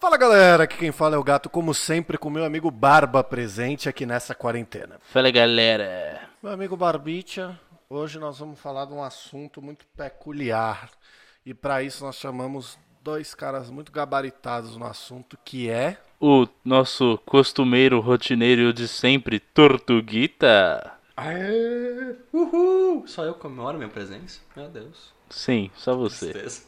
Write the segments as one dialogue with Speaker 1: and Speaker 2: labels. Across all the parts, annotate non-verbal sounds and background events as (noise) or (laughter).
Speaker 1: Fala galera, aqui quem fala é o Gato, como sempre, com meu amigo Barba presente aqui nessa quarentena.
Speaker 2: Fala galera.
Speaker 1: Meu amigo Barbicha, hoje nós vamos falar de um assunto muito peculiar e para isso nós chamamos dois caras muito gabaritados no assunto que é
Speaker 2: O nosso costumeiro rotineiro de sempre, Tortuguita.
Speaker 3: Aê! Uhul! Só eu comemoro minha presença? Meu Deus.
Speaker 2: Sim, só você. (laughs)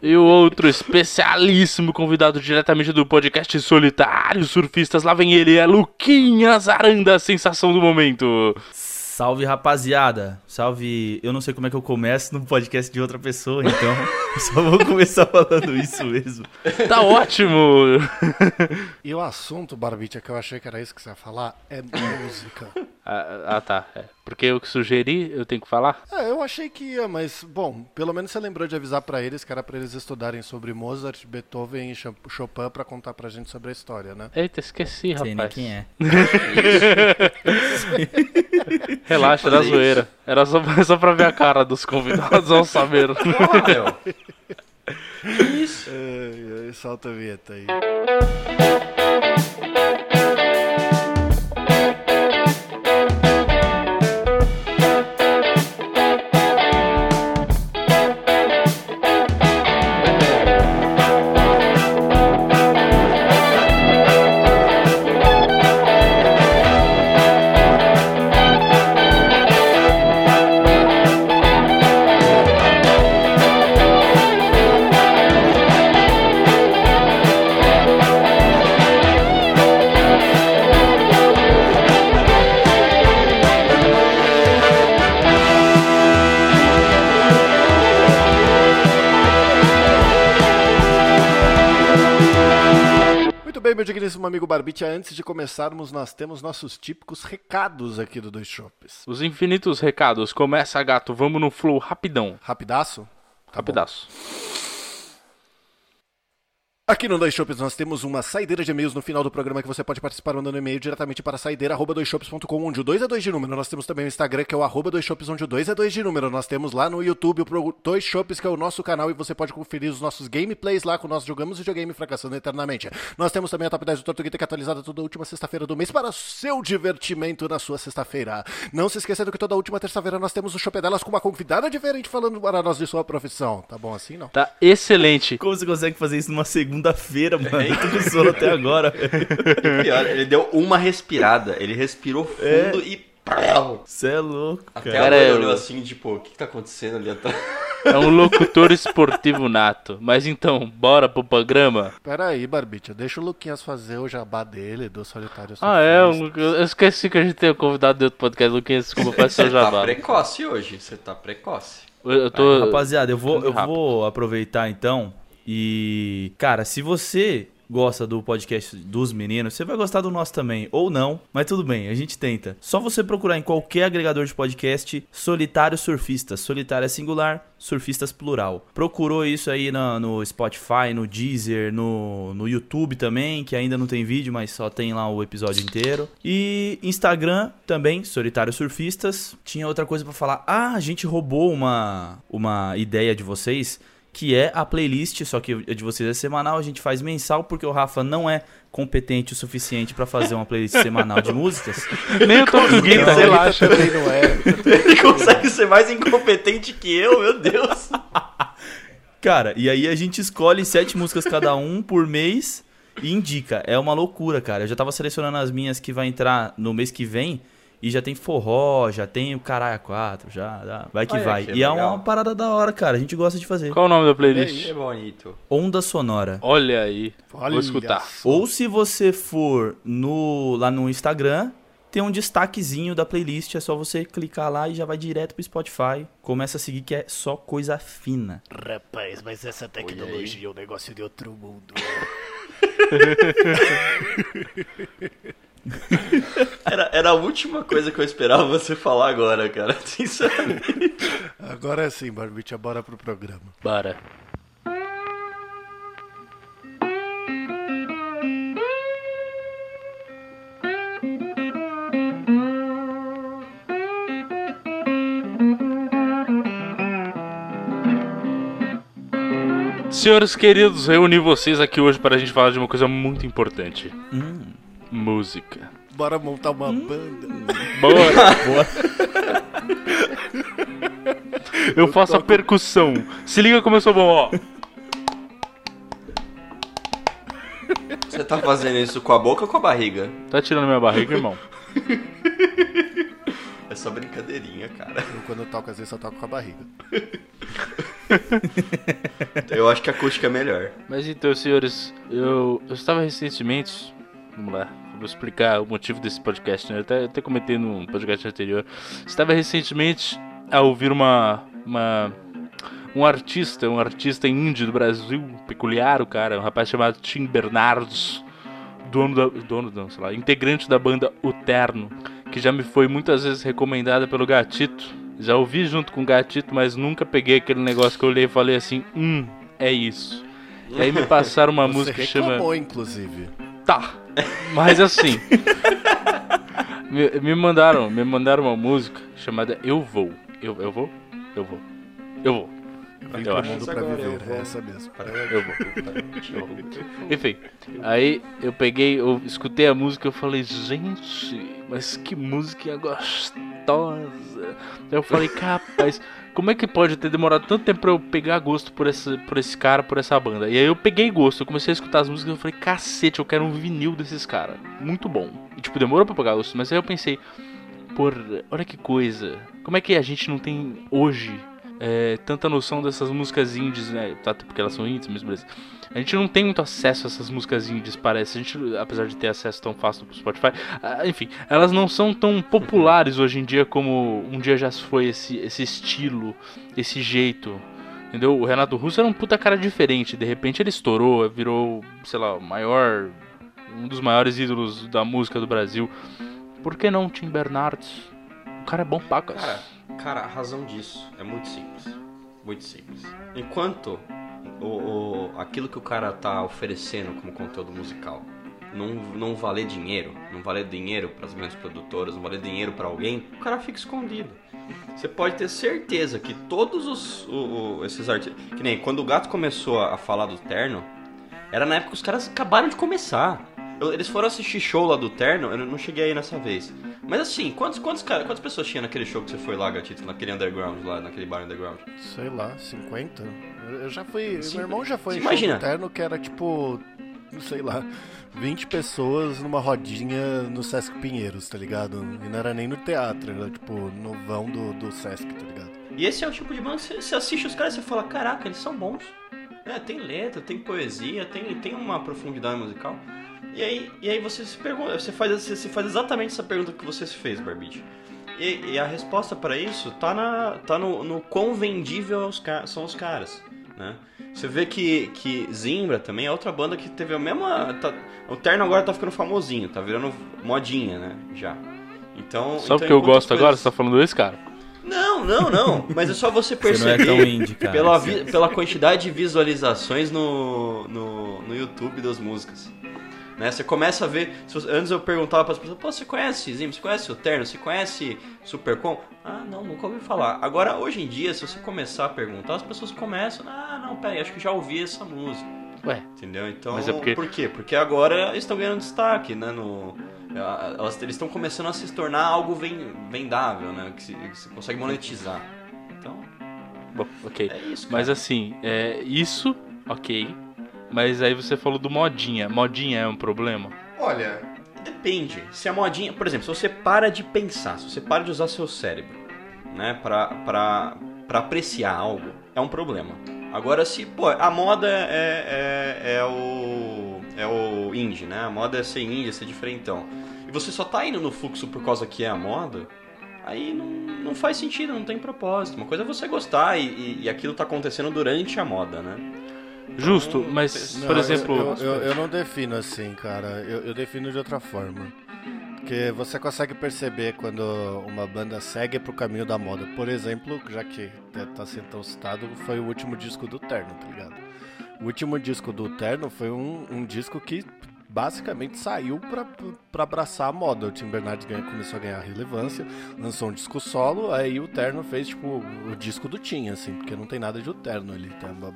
Speaker 2: E o outro especialíssimo convidado diretamente do podcast Solitário Surfistas, lá vem ele, é Luquinhas Aranda, a sensação do momento.
Speaker 4: Salve rapaziada, salve. Eu não sei como é que eu começo no podcast de outra pessoa, então eu (laughs) só vou começar falando isso mesmo.
Speaker 2: Tá ótimo!
Speaker 1: E o assunto, Barbicha, que eu achei que era isso que você ia falar, é (laughs) música.
Speaker 2: Ah, ah, tá. É. Porque eu que sugeri, eu tenho que falar?
Speaker 1: É, eu achei que ia, mas, bom, pelo menos você lembrou de avisar pra eles que era pra eles estudarem sobre Mozart, Beethoven e Chop- Chopin pra contar pra gente sobre a história, né?
Speaker 2: Eita, esqueci,
Speaker 4: Sei nem
Speaker 2: rapaz.
Speaker 4: quem é. (laughs)
Speaker 2: Relaxa, era zoeira. Era só, só pra ver a cara dos convidados ao saber.
Speaker 3: Porra, meu. (laughs)
Speaker 1: Ai, ai, solta a vinheta aí. Meu digníssimo amigo Barbicha, antes de começarmos, nós temos nossos típicos recados aqui do Dois Shops.
Speaker 2: Os infinitos recados. Começa, gato. Vamos no flow rapidão.
Speaker 1: Rapidaço? Tá bom. Aqui no Dois Shops nós temos uma saideira de e-mails no final do programa que você pode participar mandando e-mail diretamente para saideira.doisshops.com, onde o 2 é 2 de número. Nós temos também o Instagram, que é o arroba dois shops, onde o 2 é 2 de número. Nós temos lá no YouTube o pro- Dois Shops, que é o nosso canal, e você pode conferir os nossos gameplays lá com nós jogamos videogame fracassando eternamente. Nós temos também a Top 10 do Tortuguita, que é atualizada toda última sexta-feira do mês para o seu divertimento na sua sexta-feira. Não se esquecendo que toda última terça-feira nós temos o Shopping delas com uma convidada diferente falando para nós de sua profissão. Tá bom assim, não?
Speaker 2: Tá excelente.
Speaker 4: Como você consegue fazer isso numa segunda-feira, mano? Tô com sono até agora.
Speaker 3: Pior, ele deu uma respirada. Ele respirou fundo e. Prau!
Speaker 4: Você é louco,
Speaker 3: Até
Speaker 4: cara.
Speaker 3: a
Speaker 2: Cara,
Speaker 3: mãe
Speaker 2: eu-
Speaker 3: olhou assim, tipo, o que, que tá acontecendo ali atrás?
Speaker 2: É um locutor esportivo nato. Mas então, bora pro programa?
Speaker 1: Pera aí, Barbicha, deixa o Luquinhas fazer o jabá dele, do Solitário
Speaker 2: Ah, é? Eu eu esqueci que a gente tem um convidado de outro podcast. Luquinhas, desculpa, faz seu
Speaker 3: Você tá
Speaker 2: jabá.
Speaker 3: precoce hoje. Você tá precoce.
Speaker 2: Eu eu tô.
Speaker 4: Rapaziada, eu vou, eu vou aproveitar então e. Cara, se você gosta do podcast dos meninos, você vai gostar do nosso também. Ou não, mas tudo bem, a gente tenta. Só você procurar em qualquer agregador de podcast Solitário Surfistas. Solitário é singular, surfistas plural. Procurou isso aí no Spotify, no Deezer, no, no YouTube também, que ainda não tem vídeo, mas só tem lá o episódio inteiro. E Instagram também, Solitário Surfistas. Tinha outra coisa pra falar. Ah, a gente roubou uma, uma ideia de vocês que é a playlist, só que a de vocês é semanal, a gente faz mensal porque o Rafa não é competente o suficiente pra fazer uma playlist (laughs) semanal de músicas.
Speaker 2: Nem o Tortuguita,
Speaker 1: Não,
Speaker 2: relaxa.
Speaker 1: também não é.
Speaker 3: Ele consegue ser mais incompetente que eu, meu Deus.
Speaker 4: Cara, e aí a gente escolhe sete músicas cada um por mês e indica. É uma loucura, cara. Eu já tava selecionando as minhas que vai entrar no mês que vem e já tem forró, já tem o caralho 4, já, já- vai que
Speaker 3: Olha
Speaker 4: vai.
Speaker 3: que
Speaker 4: e é
Speaker 3: legal.
Speaker 4: uma parada da hora, cara. A gente gosta de fazer.
Speaker 2: Qual o nome da playlist?
Speaker 3: É bonito.
Speaker 4: Onda sonora.
Speaker 2: Olha aí.
Speaker 1: Olha
Speaker 2: Vou escutar.
Speaker 1: só.
Speaker 4: Ou se você for no lá no Instagram, tem um destaquezinho da playlist, é só você clicar lá e já vai direto pro Spotify. Começa a seguir que é só coisa fina.
Speaker 1: Rapaz, mas essa tecnologia é um negócio de outro mundo. (laughs)
Speaker 3: Era, era a última coisa que eu esperava você falar agora, cara. (laughs) Sinceramente.
Speaker 1: Agora sim, Barbicha, bora pro programa.
Speaker 2: Bora. Senhores queridos, reuni vocês aqui hoje para a gente falar de uma coisa muito importante:
Speaker 4: Hum.
Speaker 2: Música.
Speaker 1: Bora montar uma banda.
Speaker 2: Bora! (laughs) Eu faço a percussão. Se liga como eu sou bom, ó.
Speaker 3: Você tá fazendo isso com a boca ou com a barriga?
Speaker 2: Tá tirando minha barriga, irmão?
Speaker 3: É só brincadeirinha, cara.
Speaker 1: Eu, quando eu toco, às vezes eu toco com a barriga.
Speaker 3: Eu acho que a acústica é melhor.
Speaker 2: Mas então, senhores, eu, eu estava recentemente. Vamos lá, vou explicar o motivo desse podcast, né? Eu até, até comentei no podcast anterior. Estava recentemente a ouvir uma. uma um artista, um artista indie do Brasil, peculiar o cara, um rapaz chamado Tim Bernardos, dono da. dono não, sei lá, integrante da banda O Terno, que já me foi muitas vezes recomendada pelo Gatito. Já ouvi junto com o Gatito, mas nunca peguei aquele negócio que eu olhei e falei assim, hum, é isso. E aí me passaram uma (laughs) música que chama.
Speaker 1: inclusive.
Speaker 2: Tá. Mas assim. (laughs) me, me mandaram, me mandaram uma música chamada Eu Vou. Eu, eu vou? Eu vou. Eu vou.
Speaker 1: Vim
Speaker 2: Eu acho.
Speaker 1: mundo pra
Speaker 3: Agora
Speaker 1: viver,
Speaker 3: eu vou.
Speaker 1: é essa mesmo.
Speaker 2: Eu vou. Eu vou. Enfim, aí eu peguei, eu escutei a música e eu falei, gente, mas que música gostosa. Aí eu falei, capaz, como é que pode ter demorado tanto tempo pra eu pegar gosto por esse, por esse cara, por essa banda? E aí eu peguei gosto, eu comecei a escutar as músicas e eu falei, cacete, eu quero um vinil desses caras. Muito bom. E tipo, demorou pra pegar gosto, mas aí eu pensei, porra, olha que coisa. Como é que a gente não tem hoje é, tanta noção dessas músicas indies, né? Tá, porque elas são indies, mas beleza. A gente não tem muito acesso a essas músicas indies, parece. A gente, apesar de ter acesso tão fácil pro Spotify, ah, enfim, elas não são tão populares hoje em dia como um dia já foi esse, esse estilo, esse jeito. Entendeu? O Renato Russo era um puta cara diferente. De repente ele estourou, virou, sei lá, o maior. Um dos maiores ídolos da música do Brasil. Por que não Tim Bernardes? O cara é bom pacas.
Speaker 3: Cara, cara, a razão disso é muito simples. Muito simples. Enquanto o, o- aquilo que o cara tá oferecendo como conteúdo musical não, não valer dinheiro, não valer dinheiro para as grandes produtoras, não valer dinheiro para alguém, o cara fica escondido. Você pode ter certeza que todos os o- o- esses artistas. Que nem quando o gato começou a, falar do terno, era na época que os caras acabaram de começar. Eu- Eles foram assistir show lá do Terno, eu não cheguei aí nessa vez. Mas assim, quantos, quantos, cara- quantas pessoas tinha naquele show que você foi lá, Gatito? Naquele underground lá, naquele bar underground?
Speaker 1: Sei lá, 50? Eu- já fui.
Speaker 3: Sim,
Speaker 1: meu irmão já foi em
Speaker 3: imagina.
Speaker 1: show do terno que era tipo. Sei lá. 20 pessoas numa rodinha no Sesc Pinheiros, tá ligado? E não era nem no teatro, era tipo no vão do, do Sesc, tá ligado?
Speaker 3: E esse é o tipo de banda que você, assiste os caras e você fala, caraca, eles são bons. É, tem letra, tem poesia, tem, tem uma profundidade musical. E aí, e aí você se pergunta, você faz, você, se faz exatamente essa pergunta que você se fez, Barbite. E, e a resposta pra isso tá, na, tá no, no quão vendível são os caras, né? Você vê que, que Zimbra também é outra banda que teve a mesma... tá- o Terno agora tá ficando famosinho, tá virando modinha, né? Já. Então...
Speaker 2: Só
Speaker 3: então,
Speaker 2: porque eu gosto
Speaker 3: as
Speaker 2: agora,
Speaker 3: coisas-
Speaker 2: você tá falando desse cara?
Speaker 3: Não, não, não. Mas é só você
Speaker 4: Você não é
Speaker 3: perceber
Speaker 4: tão indie, cara. (laughs)
Speaker 3: pela, vi- pela quantidade de visualizações no, no, no YouTube das músicas. Né? Você começa a ver. você- antes eu perguntava para as pessoas: Pô, você conhece Zim? Você conhece o Terno? Você conhece Supercom? Ah, não, nunca ouvi falar. Agora, hoje em dia, se você começar a perguntar, as pessoas começam: Ah, não, peraí, acho que já ouvi essa música.
Speaker 2: Ué,
Speaker 3: Entendeu? Então,
Speaker 2: Mas é porque-
Speaker 3: por quê? Porque agora eles estão ganhando destaque, né? No, elas- eles estão começando a se tornar algo ven- vendável, né? Que se, que se consegue monetizar. Então,
Speaker 2: bom, ok.
Speaker 3: é isso.
Speaker 2: Mas assim, é, isso, ok. Mas aí você falou do modinha. Modinha é um problema?
Speaker 3: Olha, depende. Se a modinha, por exemplo, se você para de pensar, se você para de usar seu cérebro, né, pra, pra, pra apreciar algo, é um problema. Agora, se, pô, a moda é, é, é o. É o indie, né? A moda é ser indie, é ser diferentão. E você só tá indo no fluxo por causa que é a moda, aí não, não faz sentido, não tem propósito. Uma coisa é você gostar e, e, e aquilo tá acontecendo durante a moda, né?
Speaker 2: Justo, mas,
Speaker 3: não,
Speaker 2: por exemplo.
Speaker 1: Eu, eu, eu não defino assim, cara. Eu, eu defino de outra forma. Porque você consegue perceber quando uma banda segue pro caminho da moda. Por exemplo, já que tá sendo tão citado, foi o último disco do Terno, tá ligado? O último disco do Terno foi um, um disco que basicamente saiu pra abraçar a moda. O Tim Bernardes ganha, começou a ganhar relevância, lançou um disco solo, aí o Terno fez, tipo, o disco do Tim, assim, porque não tem nada de o Terno ali.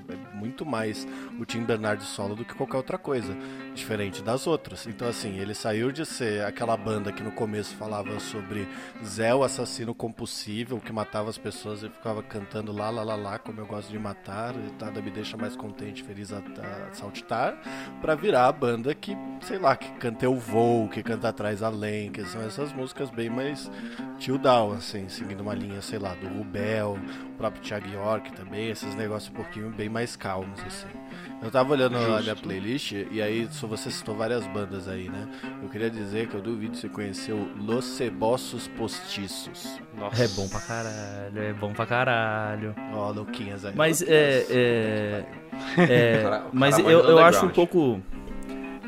Speaker 1: É muito mais o Tim Bernardes solo do que qualquer outra coisa, diferente das outras. Então, assim, ele saiu de ser aquela banda que no começo falava sobre Zé, o assassino compulsível, que matava as pessoas e ficava cantando lá, lá, lá, lá, como eu gosto de matar, e nada me deixa mais contente, feliz a, a saltitar, pra virar a banda que, sei lá, que canta Eu Vou, que canta Atrás Além, que são essas músicas bem mais tio down, assim, seguindo uma linha, sei lá, do Rubel, o próprio Thiago York também, esses negócios um pouquinho bem mais calmos, assim. Eu tava olhando Justo. a minha playlist e aí só você citou várias bandas aí, né? Eu queria dizer que eu duvido você conheceu Los Cebossos Postiços.
Speaker 4: Nossa. É bom pra caralho, é bom pra caralho.
Speaker 1: Ó, oh, Luquinhas aí.
Speaker 4: Mas é. é, é (laughs) mas eu, eu acho um pouco.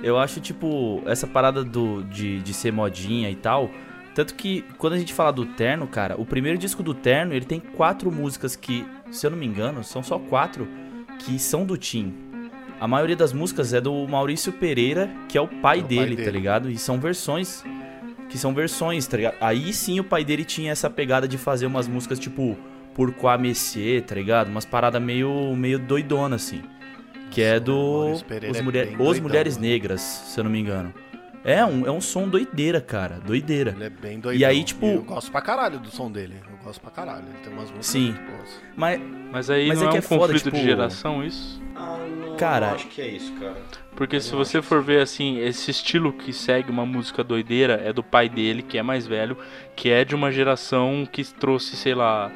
Speaker 4: Eu acho, tipo, essa parada do, de, de ser modinha e tal. Tanto que quando a gente fala do Terno, cara, o primeiro disco do Terno, ele tem quatro músicas que, se eu não me engano, são só quatro que são do Tim. A maioria das músicas é do Maurício Pereira, que é o pai, é o dele, pai dele, tá ligado? E são versões que são versões, tá ligado? Aí sim o pai dele tinha essa pegada de fazer umas músicas tipo Por Quoi Messier, tá ligado? Umas paradas meio, meio doidona, assim. Que é do Os,
Speaker 1: é
Speaker 4: mulher, Os doidão, Mulheres mano. Negras, se eu não me engano. É um, é um som doideira, cara. Doideira.
Speaker 1: Ele é bem doidão.
Speaker 4: E aí, tipo.
Speaker 1: eu gosto pra caralho do som dele. Eu gosto pra caralho. Ele tem umas músicas
Speaker 4: Sim.
Speaker 2: Mas, mas aí mas não é, é um é conflito foda, tipo... de geração isso?
Speaker 3: Ah, não, cara, não acho que é isso, cara.
Speaker 2: Porque se você for ver assim, esse estilo que segue uma música doideira é do pai dele, que é mais velho, que é de uma geração que trouxe, sei lá,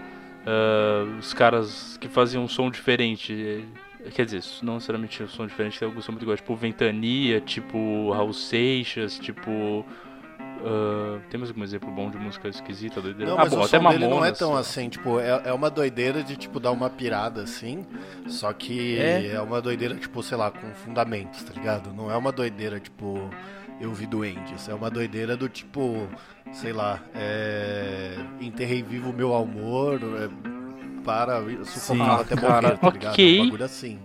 Speaker 2: uh, os caras que faziam um som diferente. Quer dizer, não necessariamente um som diferente, que eu gosto muito igual, tipo Ventania, tipo Raul Seixas, tipo. Uh, tem mais algum exemplo bom de música esquisita, doideira?
Speaker 1: Não, ah, bom, até Mamonas. não é tão assim, tipo, é, é uma doideira de, tipo, dar uma pirada, assim, só que é. é uma doideira, tipo, sei lá, com fundamentos, tá ligado? Não é uma doideira, tipo, eu vi doentes, é uma doideira do, tipo, sei lá, é... enterrei vivo o meu amor, é para sufocar até morrer, tá ligado? Ok. É um bagulho assim.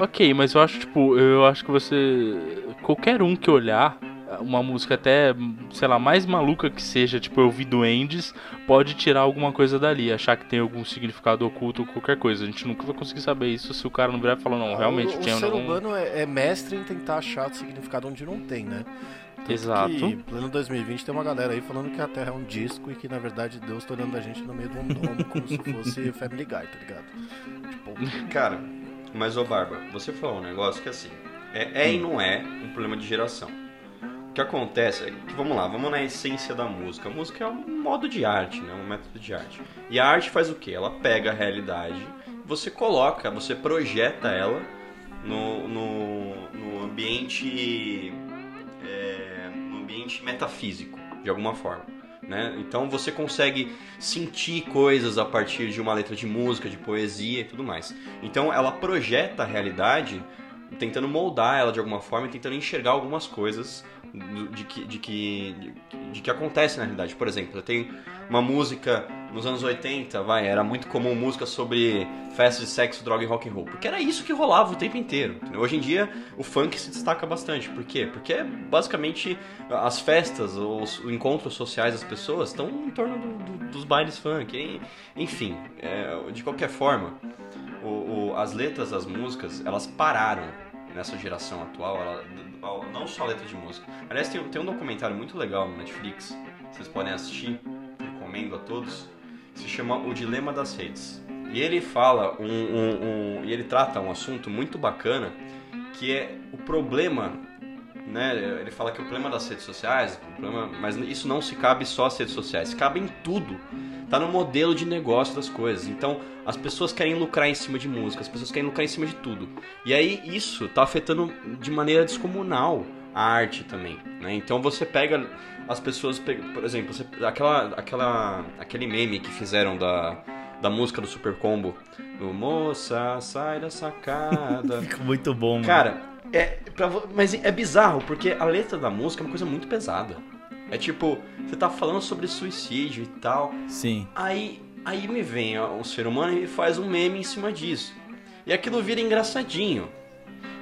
Speaker 2: Ok, mas eu acho, tipo, eu acho que você. Qualquer um que olhar uma música até, sei lá, mais maluca que seja, tipo, eu vi Duendes, pode tirar alguma coisa dali, achar que tem algum significado oculto ou qualquer coisa. A gente nunca vai conseguir saber isso se o cara não virar e falar, não, realmente
Speaker 1: o,
Speaker 2: tinha...
Speaker 1: O ser humano é, é, mestre em tentar achar significado onde não tem, né?
Speaker 2: Tanto Exato. Que,
Speaker 1: pleno 2020 tem uma galera aí falando que a Terra é um disco e que na verdade Deus tá olhando a gente no meio de um domo como se fosse (laughs) Family Guy, tá ligado?
Speaker 3: Tipo... Cara, mas ô Barba, você falou um negócio que assim, é, é e não é um problema de geração. Que acontece é que, vamos lá, vamos na essência da música. A música é um modo de arte, né? um método de arte. E a arte faz o quê? Ela pega a realidade, você coloca, você projeta ela no, no, no ambiente é, no ambiente metafísico, de alguma forma. Né? Então você consegue sentir coisas a partir de uma letra de música, de poesia e tudo mais. Então ela projeta a realidade tentando moldar ela de alguma forma e tentando enxergar algumas coisas de que, de que, de, que acontece na realidade. Por exemplo, tenho uma música nos anos 80, vai, era muito comum música sobre festas de sexo, droga e rock and roll, porque era isso que rolava o tempo inteiro. Entendeu? Hoje em dia o funk se destaca bastante. Por quê? Porque basicamente as festas, os encontros sociais das pessoas estão em torno do, do, dos bailes funk. Enfim, é, de qualquer forma, o, o, as letras das músicas elas pararam nessa geração atual, ela, não só letra de música. Aliás, tem, tem um documentário muito legal no Netflix, vocês podem assistir, recomendo a todos, se chama O Dilema das Redes. E ele fala um, um, um e ele trata um assunto muito bacana que é o problema né? Ele fala que o problema das redes sociais, problema, mas isso não se cabe só às redes sociais, cabe em tudo. Tá no modelo de negócio das coisas. Então, as pessoas querem lucrar em cima de música, as pessoas querem lucrar em cima de tudo. E aí isso tá afetando de maneira descomunal a arte também, né? Então você pega as pessoas, por exemplo, você, aquela, aquela, aquele meme que fizeram da, da música do Super Combo, do Moça, sai da sacada. (laughs)
Speaker 4: Fica muito bom, mano.
Speaker 3: Cara, é, pra, mas é bizarro, porque a letra da música é uma coisa muito pesada. É tipo, você tá falando sobre suicídio e tal.
Speaker 4: Sim.
Speaker 3: Aí, aí me vem um ser humano e faz um meme em cima disso. E aquilo vira engraçadinho.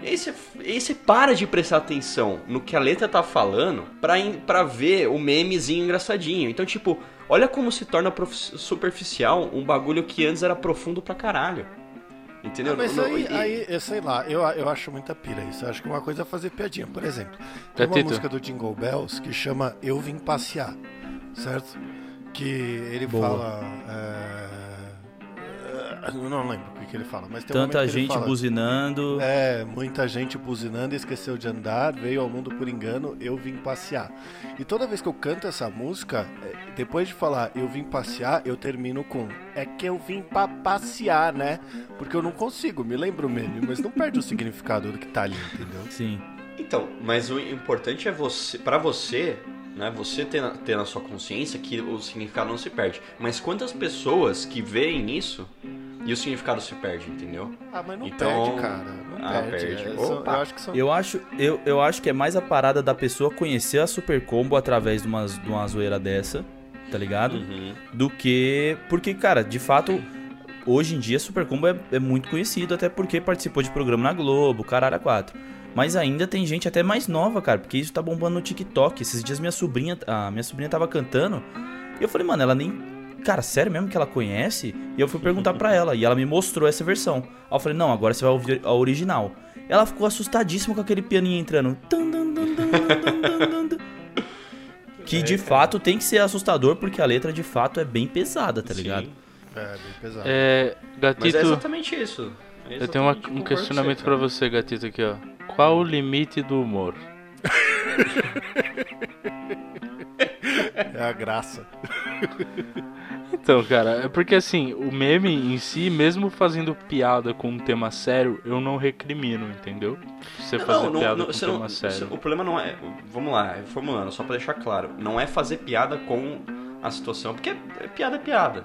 Speaker 3: aí você, aí você para de prestar atenção no que a letra tá falando pra, pra ver o memezinho engraçadinho. Então, tipo, olha como se torna superficial um bagulho que antes era profundo pra caralho. Entendeu?
Speaker 1: Ah, mas
Speaker 3: Não-
Speaker 1: aí,
Speaker 3: e-
Speaker 1: aí, eu sei lá, eu, eu acho muita pira isso. Eu acho que uma coisa é fazer piadinha. Por exemplo, tem uma música do Jingle Bells que chama Eu Vim Passear, certo? Que ele
Speaker 4: Boa.
Speaker 1: fala. é, eu não lembro o que, que ele fala, mas tem um
Speaker 4: Tanta
Speaker 1: ele
Speaker 4: gente
Speaker 1: fala,
Speaker 4: buzinando.
Speaker 1: É, muita gente buzinando, esqueceu de andar, veio ao mundo por engano, eu vim passear. E toda vez que eu canto essa música, é, depois de falar eu vim passear, eu termino com é que eu vim pra passear, né? Porque eu não consigo, me lembro o meme, mas não perde o (laughs) significado do que tá ali, entendeu?
Speaker 4: Sim.
Speaker 3: Então, mas o importante é você, para você, né, você ter na, ter na sua consciência que o significado não se perde. Mas quantas pessoas que veem isso e o significado se perde, entendeu?
Speaker 1: Ah, mas não
Speaker 3: Então-
Speaker 1: perde, cara. Não
Speaker 3: Ah,
Speaker 1: perde.
Speaker 3: perde.
Speaker 1: É, são- eu acho que são.
Speaker 4: Eu acho, eu, eu acho que é mais a parada da pessoa conhecer a Super Combo através de uma, de uma zoeira dessa, tá ligado?
Speaker 3: Uhum.
Speaker 4: Do que. Porque, cara, de fato, hoje em dia Super Combo é, é muito conhecido, até porque participou de programa na Globo, Caralho 4. Mas ainda tem gente até mais nova, cara, porque isso tá bombando no TikTok. Esses dias minha sobrinha, a minha sobrinha tava cantando, e eu falei, mano, ela nem. Cara, sério mesmo que ela conhece? E eu fui perguntar pra ela, e ela me mostrou essa versão. Aí eu falei, não, agora você vai ouvir a original. Ela ficou assustadíssima com aquele pianinho entrando. Que de fato tem que ser assustador, porque a letra de fato é bem pesada, tá
Speaker 3: Sim.
Speaker 4: ligado?
Speaker 1: É, bem pesado.
Speaker 2: É,
Speaker 3: Mas
Speaker 2: Gatito,
Speaker 3: é exatamente isso. É
Speaker 2: eu tenho uma- um questionamento
Speaker 3: cara.
Speaker 2: você, Gatito, aqui, ó. Qual o limite do humor? (laughs)
Speaker 1: É a graça. (laughs)
Speaker 2: Então, cara, é porque assim, o meme em si, mesmo fazendo piada com um tema sério, eu não recrimino, entendeu? Você fazer piada com um tema
Speaker 3: não-
Speaker 2: sério.
Speaker 3: o problema não é. Vamos lá, reformulando, só pra deixar claro. Não é fazer piada com a situação, porque é- piada é piada.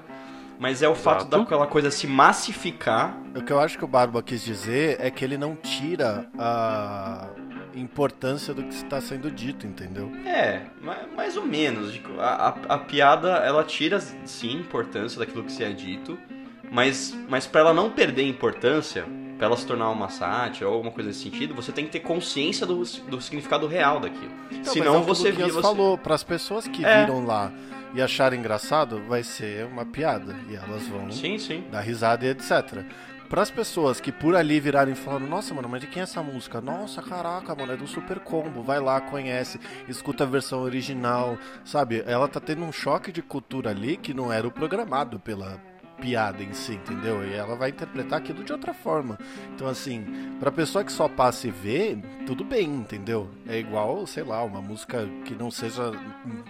Speaker 3: Mas é o fato
Speaker 2: Exato.
Speaker 3: daquela coisa se massificar.
Speaker 1: O que eu acho que o Barba quis dizer é que ele não tira a importância do que está sendo dito, entendeu?
Speaker 3: É, ma- mais ou menos. A, a- a piada, ela tira, sim, importância daquilo que se é dito. Mas, mas para ela não perder importância, pra ela se tornar uma sátira ou alguma coisa nesse sentido, você tem que ter consciência do, do significado real daquilo.
Speaker 1: Então,
Speaker 3: Senão
Speaker 1: mas é
Speaker 3: você vira. Você...
Speaker 1: falou, para as pessoas que
Speaker 3: É.
Speaker 1: viram lá e acharam engraçado, vai ser uma piada e elas vão
Speaker 3: Sim, sim.
Speaker 1: dar risada e etc. Para as pessoas que por ali virarem falaram, nossa, mano, mas de quem é essa música? Nossa, caraca, mano, é do Super Combo. Vai lá, conhece, escuta a versão original, sabe? Ela tá tendo um choque de cultura ali que não era o programado pela piada em si, entendeu? E ela vai interpretar aquilo de outra forma. Então, assim, pra pessoa que só passa e vê, tudo bem, entendeu? É igual, sei lá, uma música que não seja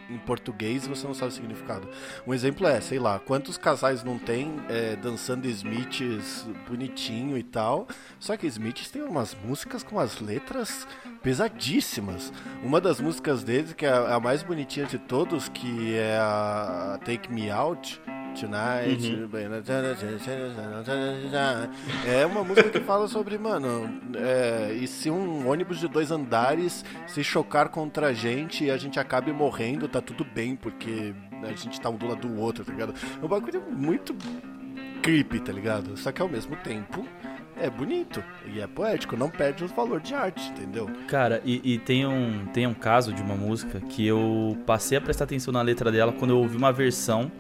Speaker 1: em- português e você não sabe o significado. Um exemplo é, sei lá, quantos casais não tem é, dançando Smiths bonitinho e tal. Só que Smiths tem umas músicas com umas letras pesadíssimas. Uma das músicas deles, que é a mais bonitinha de todos, que é a Take Me Out. Tonight, é uma música que fala sobre, mano, é, e se um ônibus de dois andares se chocar contra a gente e a gente acabe morrendo, tá tudo bem, porque a gente tá um do lado do outro, tá ligado? É um bagulho muito creepy, tá ligado? Só que ao mesmo tempo é bonito e é poético, não perde o valor de arte, entendeu?
Speaker 4: Cara, e, e tem, um, tem um caso de uma música que eu passei a prestar atenção na letra dela quando eu ouvi uma versão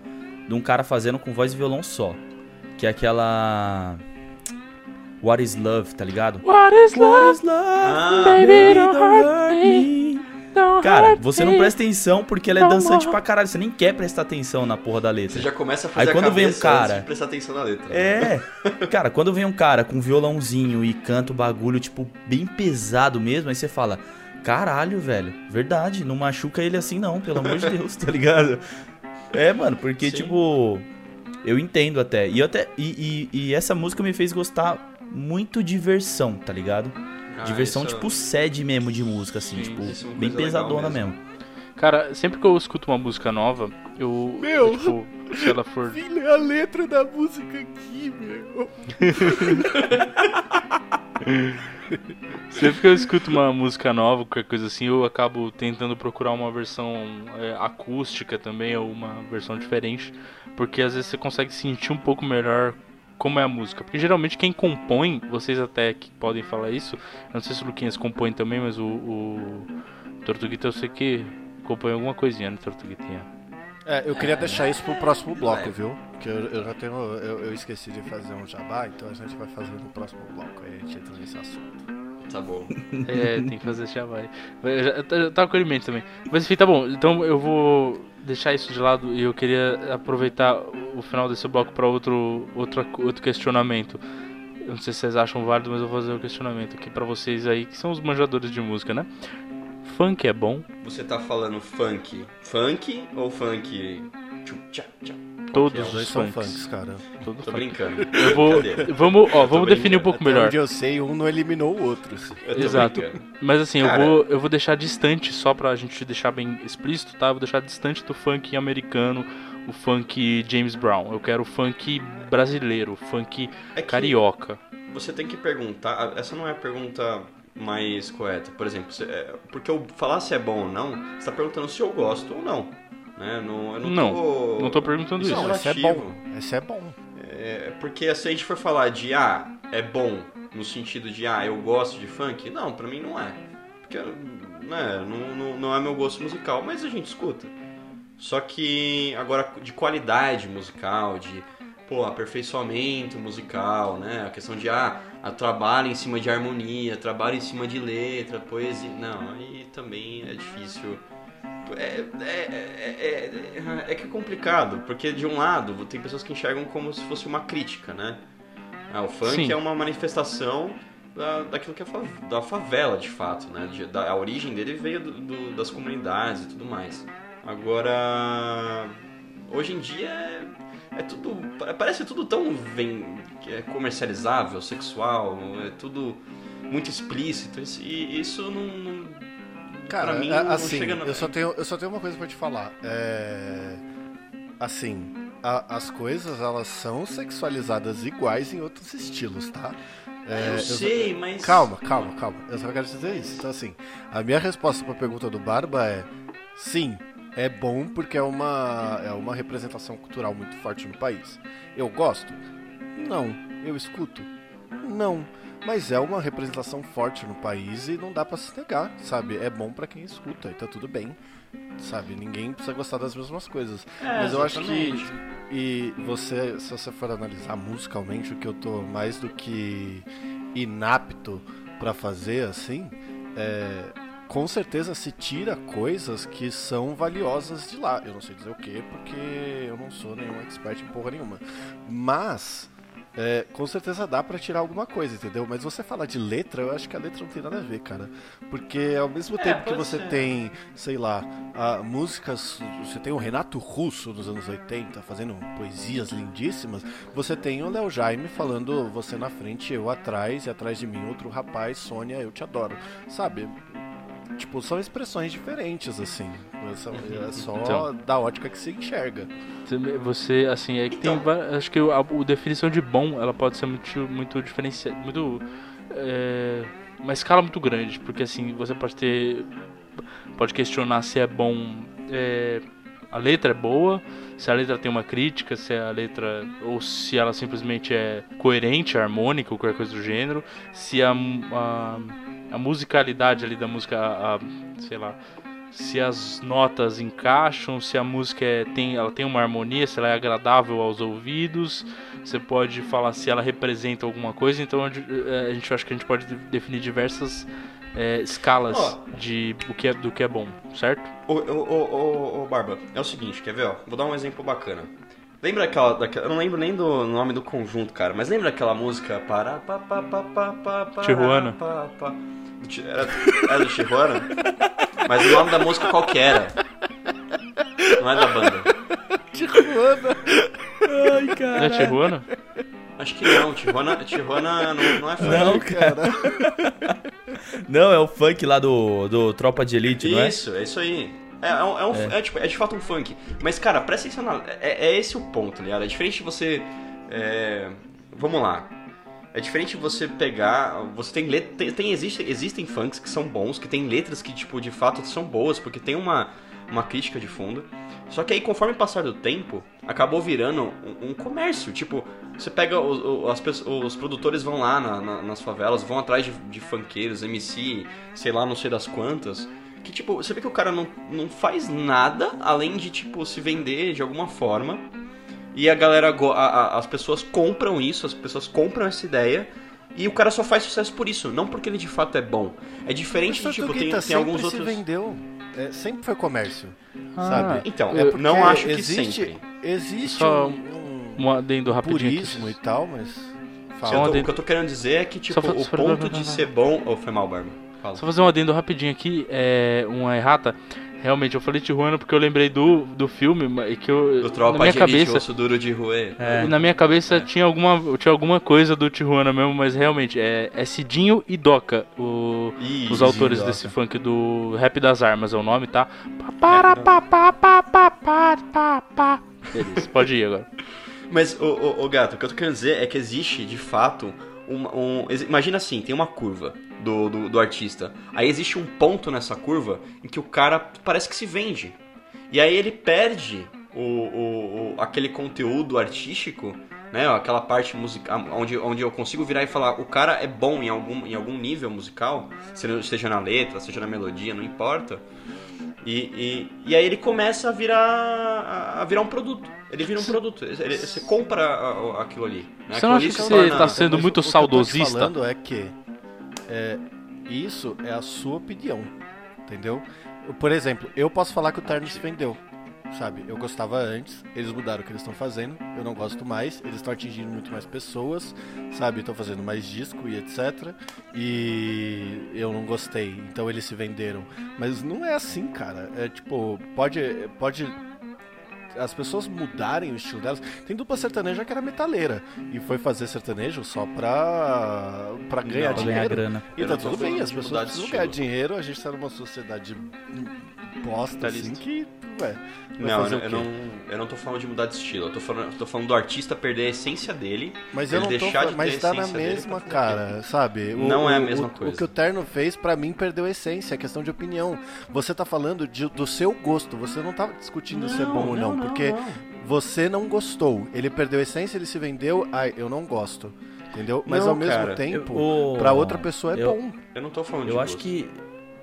Speaker 4: de um cara fazendo com voz e violão só. Que é aquela. What is Love, tá ligado?
Speaker 2: What is
Speaker 4: What is love?
Speaker 3: Ah,
Speaker 2: Baby, don't hurt me. Don't
Speaker 4: Cara,
Speaker 2: hurt
Speaker 4: você
Speaker 2: me.
Speaker 4: não presta atenção porque ela é dançante pra caralho. Você nem quer prestar atenção na porra da letra.
Speaker 3: Você já começa a fazer
Speaker 4: Aí
Speaker 3: a
Speaker 4: quando vem um cara-
Speaker 3: de prestar atenção na letra.
Speaker 4: É, (laughs) cara, quando vem um cara com violãozinho e canta o bagulho, tipo, bem pesado mesmo, aí você fala, caralho, velho, verdade, não machuca ele assim não, pelo amor de Deus, tá ligado? É, mano, porque,
Speaker 3: Sim.
Speaker 4: tipo, eu entendo até. E, até e, e, e essa música me fez gostar muito de versão, tá ligado?
Speaker 3: Ah,
Speaker 4: De versão,
Speaker 3: isso-
Speaker 4: tipo, sede mesmo de música, assim,
Speaker 3: Sim,
Speaker 4: tipo,
Speaker 3: é
Speaker 4: bem pesadona
Speaker 3: mesmo.
Speaker 4: mesmo.
Speaker 2: Cara, sempre que eu escuto uma música nova, eu.
Speaker 1: Meu.
Speaker 2: eu, tipo, se ela for. (laughs)
Speaker 1: Ler a letra da música aqui, meu. (laughs)
Speaker 2: Sempre que eu escuto uma música nova, qualquer coisa assim, eu acabo tentando procurar uma versão é, acústica também, ou uma versão diferente, porque às vezes você consegue sentir um pouco melhor como é a música. Porque geralmente quem compõe, vocês até que podem falar isso, eu não sei se o Luquinhas compõe também, mas o, o Tortuguita eu sei que compõe alguma coisinha no Tortuguitinha.
Speaker 1: É, eu queria deixar isso pro próximo bloco, viu? Que eu, eu já tenho. Eu, eu esqueci de fazer um jabá, então a gente vai fazer no próximo bloco. Aí a gente entra nesse assunto.
Speaker 3: Tá bom.
Speaker 2: É, tem que fazer esse jabá. aí. Eu, já, eu tava com ele em mente também. Mas enfim, tá bom. Então eu vou deixar isso de lado e eu queria aproveitar o final desse bloco para outro, outro, outro questionamento. Eu não sei se vocês acham válido, mas eu vou fazer um questionamento aqui para vocês aí, que são os manjadores de música, né? Funk é bom?
Speaker 3: Você tá falando funk funk ou funk?
Speaker 2: Todos
Speaker 1: Os dois são
Speaker 2: funks.
Speaker 1: funks, cara.
Speaker 2: Todos
Speaker 3: Tô
Speaker 2: funk.
Speaker 3: brincando.
Speaker 2: Eu vou, vamos, ó, vamos definir um pouco
Speaker 1: Até
Speaker 2: melhor.
Speaker 1: onde eu sei, um não eliminou o outro.
Speaker 2: Exato.
Speaker 3: brincando.
Speaker 2: Mas assim,
Speaker 3: Cara.
Speaker 2: eu, vou, eu vou deixar distante, só pra gente deixar bem explícito, tá? Eu vou deixar distante do funk americano, o funk James Brown. Eu quero o funk brasileiro, o funk
Speaker 3: É
Speaker 2: carioca.
Speaker 3: Você tem que perguntar. Essa não é a pergunta mais correta. Por exemplo, é, porque eu falar se é bom ou não, você tá perguntando se eu gosto ou não. Né? Não, eu não,
Speaker 2: Não,
Speaker 3: tô,
Speaker 2: não tô perguntando
Speaker 3: Isso
Speaker 2: isso.
Speaker 1: Não, esse é bom. Esse é bom.
Speaker 3: É, porque se a gente for falar de ah, é bom no sentido de ah, eu gosto de funk, não, pra mim não é. Porque né, não, não, não é meu gosto musical, mas a gente escuta. Só que agora de qualidade musical, de pô, aperfeiçoamento musical, né? A questão de ah, a trabalho em cima de harmonia, trabalho em cima de letra, poesia. Não, aí também é difícil. É, é, é, é, é que é complicado, porque de um lado tem pessoas que enxergam como se fosse uma crítica, né? Ah, o funk
Speaker 2: Sim.
Speaker 3: é uma manifestação da, daquilo que é da favela, de fato, né? De- da, a origem dele veio do- do- das comunidades e tudo mais. Agora, hoje em dia é, é tudo, pa- parece tudo tão vem, que é comercializável, sexual, é tudo muito explícito e isso não, não
Speaker 1: Cara,
Speaker 3: mim
Speaker 1: é-
Speaker 3: não
Speaker 1: assim,
Speaker 3: no-
Speaker 1: eu, só tenho, eu só tenho uma coisa pra te falar. É. Assim, a- as coisas elas são sexualizadas iguais em outros estilos, tá? É,
Speaker 3: eu
Speaker 1: só-
Speaker 3: sei, mas
Speaker 1: Calma, calma, calma. Eu só quero dizer isso. Então, assim, a minha resposta pra pergunta do Barba é: sim, é bom porque é uma, é uma representação cultural muito forte no país. Eu gosto? Não. Eu escuto? Não. Mas é uma representação forte no país e não dá pra se negar, sabe? É bom pra quem escuta e tá tudo bem, sabe? Ninguém precisa gostar das mesmas coisas.
Speaker 3: É,
Speaker 1: Mas eu acho que
Speaker 3: exatamente.
Speaker 1: e você, se você for analisar musicalmente, o que eu tô mais do que inapto pra fazer, assim, é, com certeza se tira coisas que são valiosas de lá. Eu não sei dizer o que, porque eu não sou nenhum expert em porra nenhuma. Mas é, com certeza dá pra tirar alguma coisa, entendeu? Mas você falar de letra, eu acho que a letra não tem nada a ver, cara. Porque ao mesmo
Speaker 3: É,
Speaker 1: tempo que você
Speaker 3: ser.
Speaker 1: tem, sei lá, a, músicas. Você tem o Renato Russo dos anos 80 fazendo poesias lindíssimas. Você tem o Léo Jaime falando você na frente, eu atrás, e atrás de mim outro rapaz, Sônia, eu te adoro. Sabe? Tipo, são expressões diferentes, assim. É só, é só
Speaker 2: Então.
Speaker 1: da ótica que se enxerga.
Speaker 2: Você, assim, é que tem.
Speaker 3: Então.
Speaker 2: va- Acho que a, a definição de bom ela pode ser muito, muito diferenciada. Muito. É, uma escala muito grande. Porque, assim, você pode ter. Pode questionar se é bom. é, a letra é boa, se a letra tem uma crítica, se a letra. ou se ela simplesmente é coerente, harmônica ou qualquer coisa do gênero, se a, a, a musicalidade ali da música, a- a- sei lá, se as notas encaixam, se a música é- tem, ela tem uma harmonia, se ela é agradável aos ouvidos. Você pode falar se ela representa alguma coisa. Então a gente- eh, a gente acha que a gente pode de- definir diversas eh, escalas
Speaker 3: Ó.
Speaker 2: de o que é, do que é bom, certo?
Speaker 3: Ô, ô, ô, Barba, é o seguinte, quer ver, ó? Vou dar um exemplo bacana. Lembra aquela, daquela. Eu não lembro nem do nome do conjunto, cara, mas lembra aquela música. Para, pa, pa, pa, pa, pa, pa,
Speaker 2: Tijuana.
Speaker 3: pa, pa. Era, era do Tijuana? Mas o nome da música qual que era? Não é da banda.
Speaker 1: Tijuana!
Speaker 4: Ai,
Speaker 2: Não é
Speaker 4: cara.
Speaker 2: Tijuana?
Speaker 3: Acho que não, Tijuana, Tijuana não, não é funk.
Speaker 4: Não, cara. Não, é o funk lá do, do Tropa de Elite, não é?
Speaker 3: Isso, é isso aí. É, é, um- é um- é, tipo, é de fato um funk. Mas, cara, presta atenção na. É, é esse o ponto, tá ligado? É diferente de você. é, vamos lá. É diferente você pegar. Você tem letras. Tem, tem- existe, existem funks que são bons, que tem letras que, tipo, de fato são boas, porque tem uma. uma crítica de fundo. Só que aí, conforme passar do tempo, acabou virando um, um comércio. Tipo, você pega os, os, as, os produtores vão lá na, na, nas favelas, vão atrás de, de funkeiros, MC, sei lá, não sei das quantas. Que tipo, você vê que o cara não, não faz nada além de, tipo, se vender de alguma forma. E a galera, a, a, as pessoas compram isso, as pessoas compram essa ideia. E o cara só faz sucesso por isso, não porque ele de fato é bom. É diferente de tipo, tem, tem alguns outros.
Speaker 1: vendeu. É, sempre foi comércio. Ah, sabe?
Speaker 3: Então, é não acho que existe, sempre.
Speaker 1: Existe só um,
Speaker 2: um adendo rapidinho.
Speaker 1: Purismo e tal, mas.
Speaker 3: Fala. Tô, o que eu tô querendo dizer é que, tipo, o ponto de ser bom. Ou oh, foi mal, Barba?
Speaker 2: Fala. Só fazer um adendo rapidinho aqui, é uma errata. Realmente, eu falei Tijuana porque eu lembrei do, do filme e que eu.
Speaker 3: Do Tropa
Speaker 2: na minha
Speaker 3: de
Speaker 2: cabeça,
Speaker 3: osso duro de rua.
Speaker 2: É. Na minha cabeça é. tinha, alguma, tinha alguma coisa do Tijuana mesmo, mas realmente é, é Cidinho e Doca, o, Ih, os autores Doca. desse funk do Rap das Armas é o nome, tá? Beleza, pode ir agora. (laughs)
Speaker 3: Mas, o, o, o gato, o que eu tô querendo dizer é que existe, de fato, um, um, imagina assim, tem uma curva do, do, do, artista. Aí existe um ponto nessa curva em que o cara parece que se vende. E aí ele perde o, o, o aquele conteúdo artístico, né? Aquela parte musical onde, onde eu consigo virar e falar o cara é bom em algum, em algum nível musical, seja na letra, seja na melodia, não importa. E, e, e aí ele começa a virar, a virar um produto. Ele vira um produto. Ele, você compra aquilo ali.
Speaker 2: Né? Você não acha que você está sendo muito o saudosista? O que eu
Speaker 1: tô falando é que é, isso é a sua opinião, entendeu? Por exemplo, eu posso falar que o Terno se vendeu, sabe? Eu gostava antes, eles mudaram o que eles estão fazendo, eu não gosto mais, eles estão atingindo muito mais pessoas, sabe? Estão fazendo mais disco e etc. E eu não gostei, então eles se venderam. Mas não é assim, cara. É tipo, pode, pode as pessoas mudarem o estilo delas. Tem dupla sertaneja que era metaleira e foi fazer sertanejo só pra, pra ganhar Não, dinheiro. Ganhar
Speaker 4: grana.
Speaker 1: E tá tudo bem, as pessoas precisam ganhar dinheiro, a gente tá numa sociedade bosta assim que ué,
Speaker 3: não, eu, eu não, eu não tô falando de mudar de estilo. Eu tô falando, tô falando do artista perder a essência dele.
Speaker 1: Mas eu não deixar tô, de mas tá na mesma, cara, sabe?
Speaker 3: O, não é a mesma o, coisa.
Speaker 1: O que o Terno fez, para mim, perdeu a essência, é questão de opinião. Você tá falando de, do seu gosto, você não tá discutindo não, se é bom ou não, não porque não. você não gostou. Ele perdeu a essência, ele se vendeu, ai, eu não gosto. Entendeu? Mas ao mesmo cara, tempo, eu, para outra pessoa é
Speaker 3: eu,
Speaker 1: bom.
Speaker 3: Eu não tô falando
Speaker 4: eu
Speaker 3: de
Speaker 4: acho
Speaker 3: gosto.
Speaker 4: que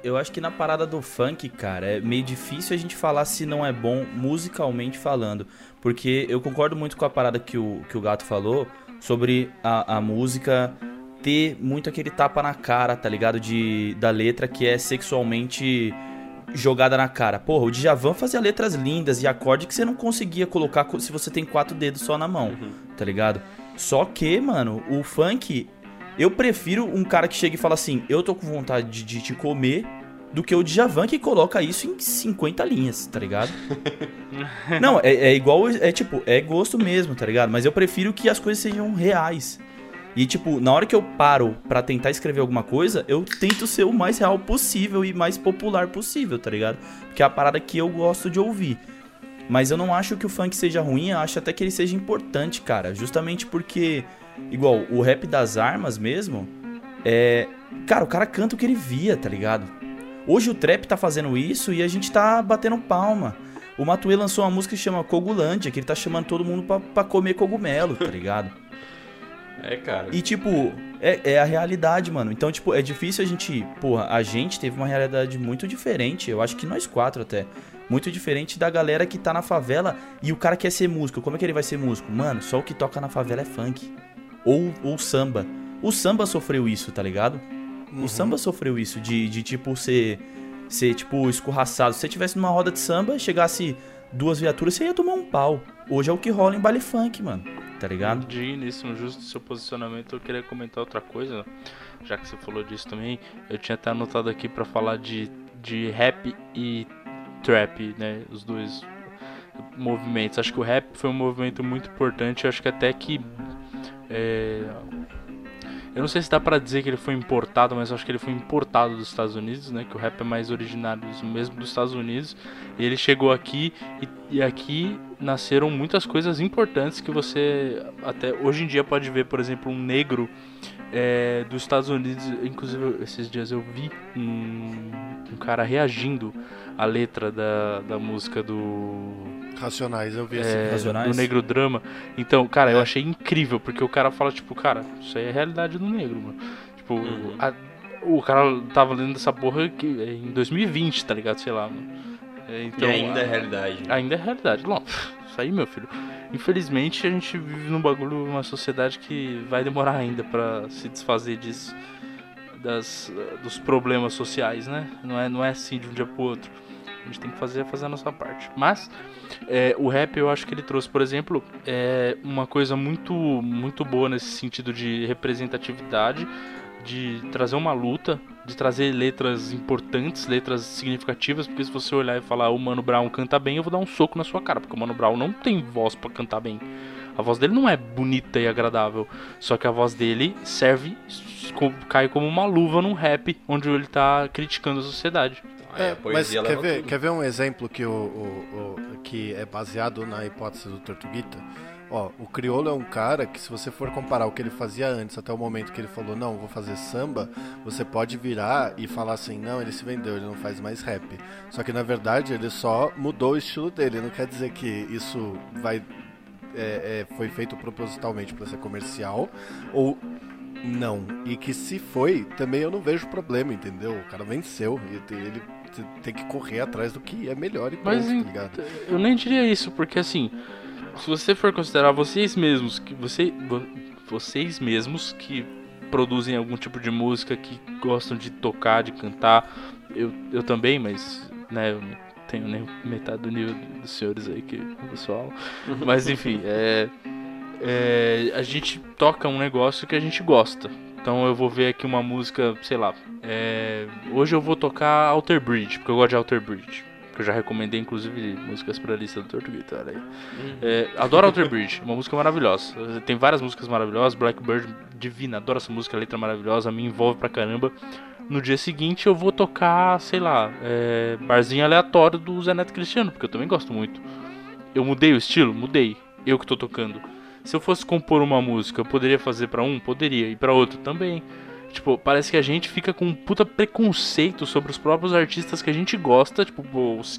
Speaker 4: eu acho que na parada do funk, cara, é meio difícil a gente falar se não é bom musicalmente falando. Porque eu concordo muito com a parada que o, que o Gato falou sobre a, a música ter muito aquele tapa na cara, tá ligado? De, da letra que é sexualmente jogada na cara. Porra, o Djavan fazia letras lindas e acorde que você não conseguia colocar se você tem quatro dedos só na mão, uhum. tá ligado? Só que, mano, o funk eu prefiro um cara que chega e fala assim: Eu tô com vontade de, de te comer, do que o Djavan que coloca isso em 50 linhas, tá ligado? (laughs) Não, é, é, igual. É tipo, é gosto mesmo, tá ligado? Mas eu prefiro que as coisas sejam reais. E, tipo, na hora que eu paro para tentar escrever alguma coisa, eu tento ser o mais real possível e mais popular possível, tá ligado? Porque é a parada que eu gosto de ouvir. Mas eu não acho que o funk seja ruim, eu acho até que ele seja importante, cara. Justamente porque Igual, o rap das armas mesmo, é. Cara, o cara canta o que ele via, tá ligado? Hoje o trap tá fazendo isso e a gente tá batendo palma. O Matue lançou uma música que chama Cogulândia, que ele tá chamando todo mundo pra, pra comer cogumelo, tá ligado?
Speaker 3: É, cara.
Speaker 4: E, tipo, é, é, a realidade, mano. Então, tipo, é difícil a gente. Porra, a gente teve uma realidade muito diferente. Eu acho que nós quatro até. Muito diferente da galera que tá na favela e o cara quer ser músico. Como é que ele vai ser músico? Mano, só o que toca na favela é funk ou, ou samba. O samba sofreu isso, tá ligado? Uhum. O samba sofreu isso, de, de tipo ser, ser tipo escorraçado. Se você tivesse numa roda de samba e chegasse duas viaturas, você ia tomar um pau. Hoje é o que rola em baile funk, mano. Tá ligado?
Speaker 2: De no justo seu posicionamento, eu queria comentar outra coisa. Já que você falou disso também, eu tinha até anotado aqui para falar de, de rap e trap, né? Os dois movimentos. Acho que o rap foi um movimento muito importante. Acho que até que é, Eu não sei se dá pra dizer que ele foi importado, mas acho que ele foi importado dos Estados Unidos, né? Que o rap é mais originário mesmo dos Estados Unidos. E ele chegou aqui e, e aqui nasceram muitas coisas importantes que você até hoje em dia pode ver, por exemplo, um negro é, dos Estados Unidos. Inclusive, esses dias eu vi um, um cara reagindo à letra da, da música do
Speaker 1: Racionais, eu vi
Speaker 2: é,
Speaker 1: esse
Speaker 4: Racionais?
Speaker 2: do negro drama. Então, cara, eu
Speaker 1: É.
Speaker 2: achei incrível, porque o cara fala, tipo, cara, isso aí é a realidade do negro, mano. Tipo,
Speaker 3: Uhum.
Speaker 2: a- o cara tava lendo essa porra que, é em 2020, tá ligado? Sei lá, mano. É,
Speaker 3: E
Speaker 2: Então,
Speaker 3: ainda
Speaker 2: a-
Speaker 3: é realidade.
Speaker 2: ainda é realidade. Não, aí, meu filho. Infelizmente, a gente vive num bagulho, numa sociedade que vai demorar ainda pra se desfazer disso. Das, dos problemas sociais, né? Não é, não é assim de um dia pro outro. A gente tem que fazer, fazer a nossa parte. Mas, é, o rap, eu acho que ele trouxe, por exemplo, é, uma coisa muito, muito boa nesse sentido de representatividade, de trazer uma luta, de trazer letras importantes, letras significativas, porque se você olhar e falar o Mano Brown canta bem, eu vou dar um soco na sua cara, porque o Mano Brown não tem voz pra cantar bem. A voz dele não é bonita e agradável, só que a voz dele serve, cai como uma luva num rap, onde ele tá criticando a sociedade.
Speaker 1: É,
Speaker 3: a
Speaker 1: mas quer ver,
Speaker 3: tudo.
Speaker 1: quer ver um exemplo que, o, o- o- que é baseado na hipótese do Tortuguita? Ó, o Criolo é um cara que se você for comparar o que ele fazia antes até o momento que ele falou, não, vou fazer samba, você pode virar e falar assim, não, ele se vendeu, ele não faz mais rap. Só que na verdade ele só mudou o estilo dele, não quer dizer que isso vai é, é, foi feito propositalmente para ser comercial ou não. E que se foi, também eu não vejo problema, entendeu? O cara venceu e ele te- tem que correr atrás do que é melhor e pronto,
Speaker 2: Mas
Speaker 1: tá ligado?
Speaker 2: Eu nem diria isso, porque assim, se você for considerar vocês mesmos, que você, vo- vocês mesmos que produzem algum tipo de música, que gostam de tocar, de cantar, eu, eu também, mas né, eu não tenho nem metade do nível dos senhores aí que o pessoal. (laughs) Mas enfim, é, é, a gente toca um negócio que a gente gosta. Então eu vou ver aqui uma música, sei lá. é, hoje eu vou tocar Alter Bridge, porque eu gosto de Alter Bridge. Que eu já recomendei, inclusive, músicas pra lista do olha aí. É, adoro Alter Bridge, uma música maravilhosa. Tem várias músicas maravilhosas, Blackbird, divina, adoro essa música, letra maravilhosa, me envolve pra caramba. No dia seguinte eu vou tocar, sei lá, é, barzinho aleatório do Zé Neto Cristiano, porque eu também gosto muito. Eu mudei o estilo? Mudei. Eu que tô tocando. Se eu fosse compor uma música, eu poderia fazer pra um? Poderia. E pra outro também. Tipo, parece que a gente fica com um puta preconceito sobre os próprios artistas que a gente gosta, tipo,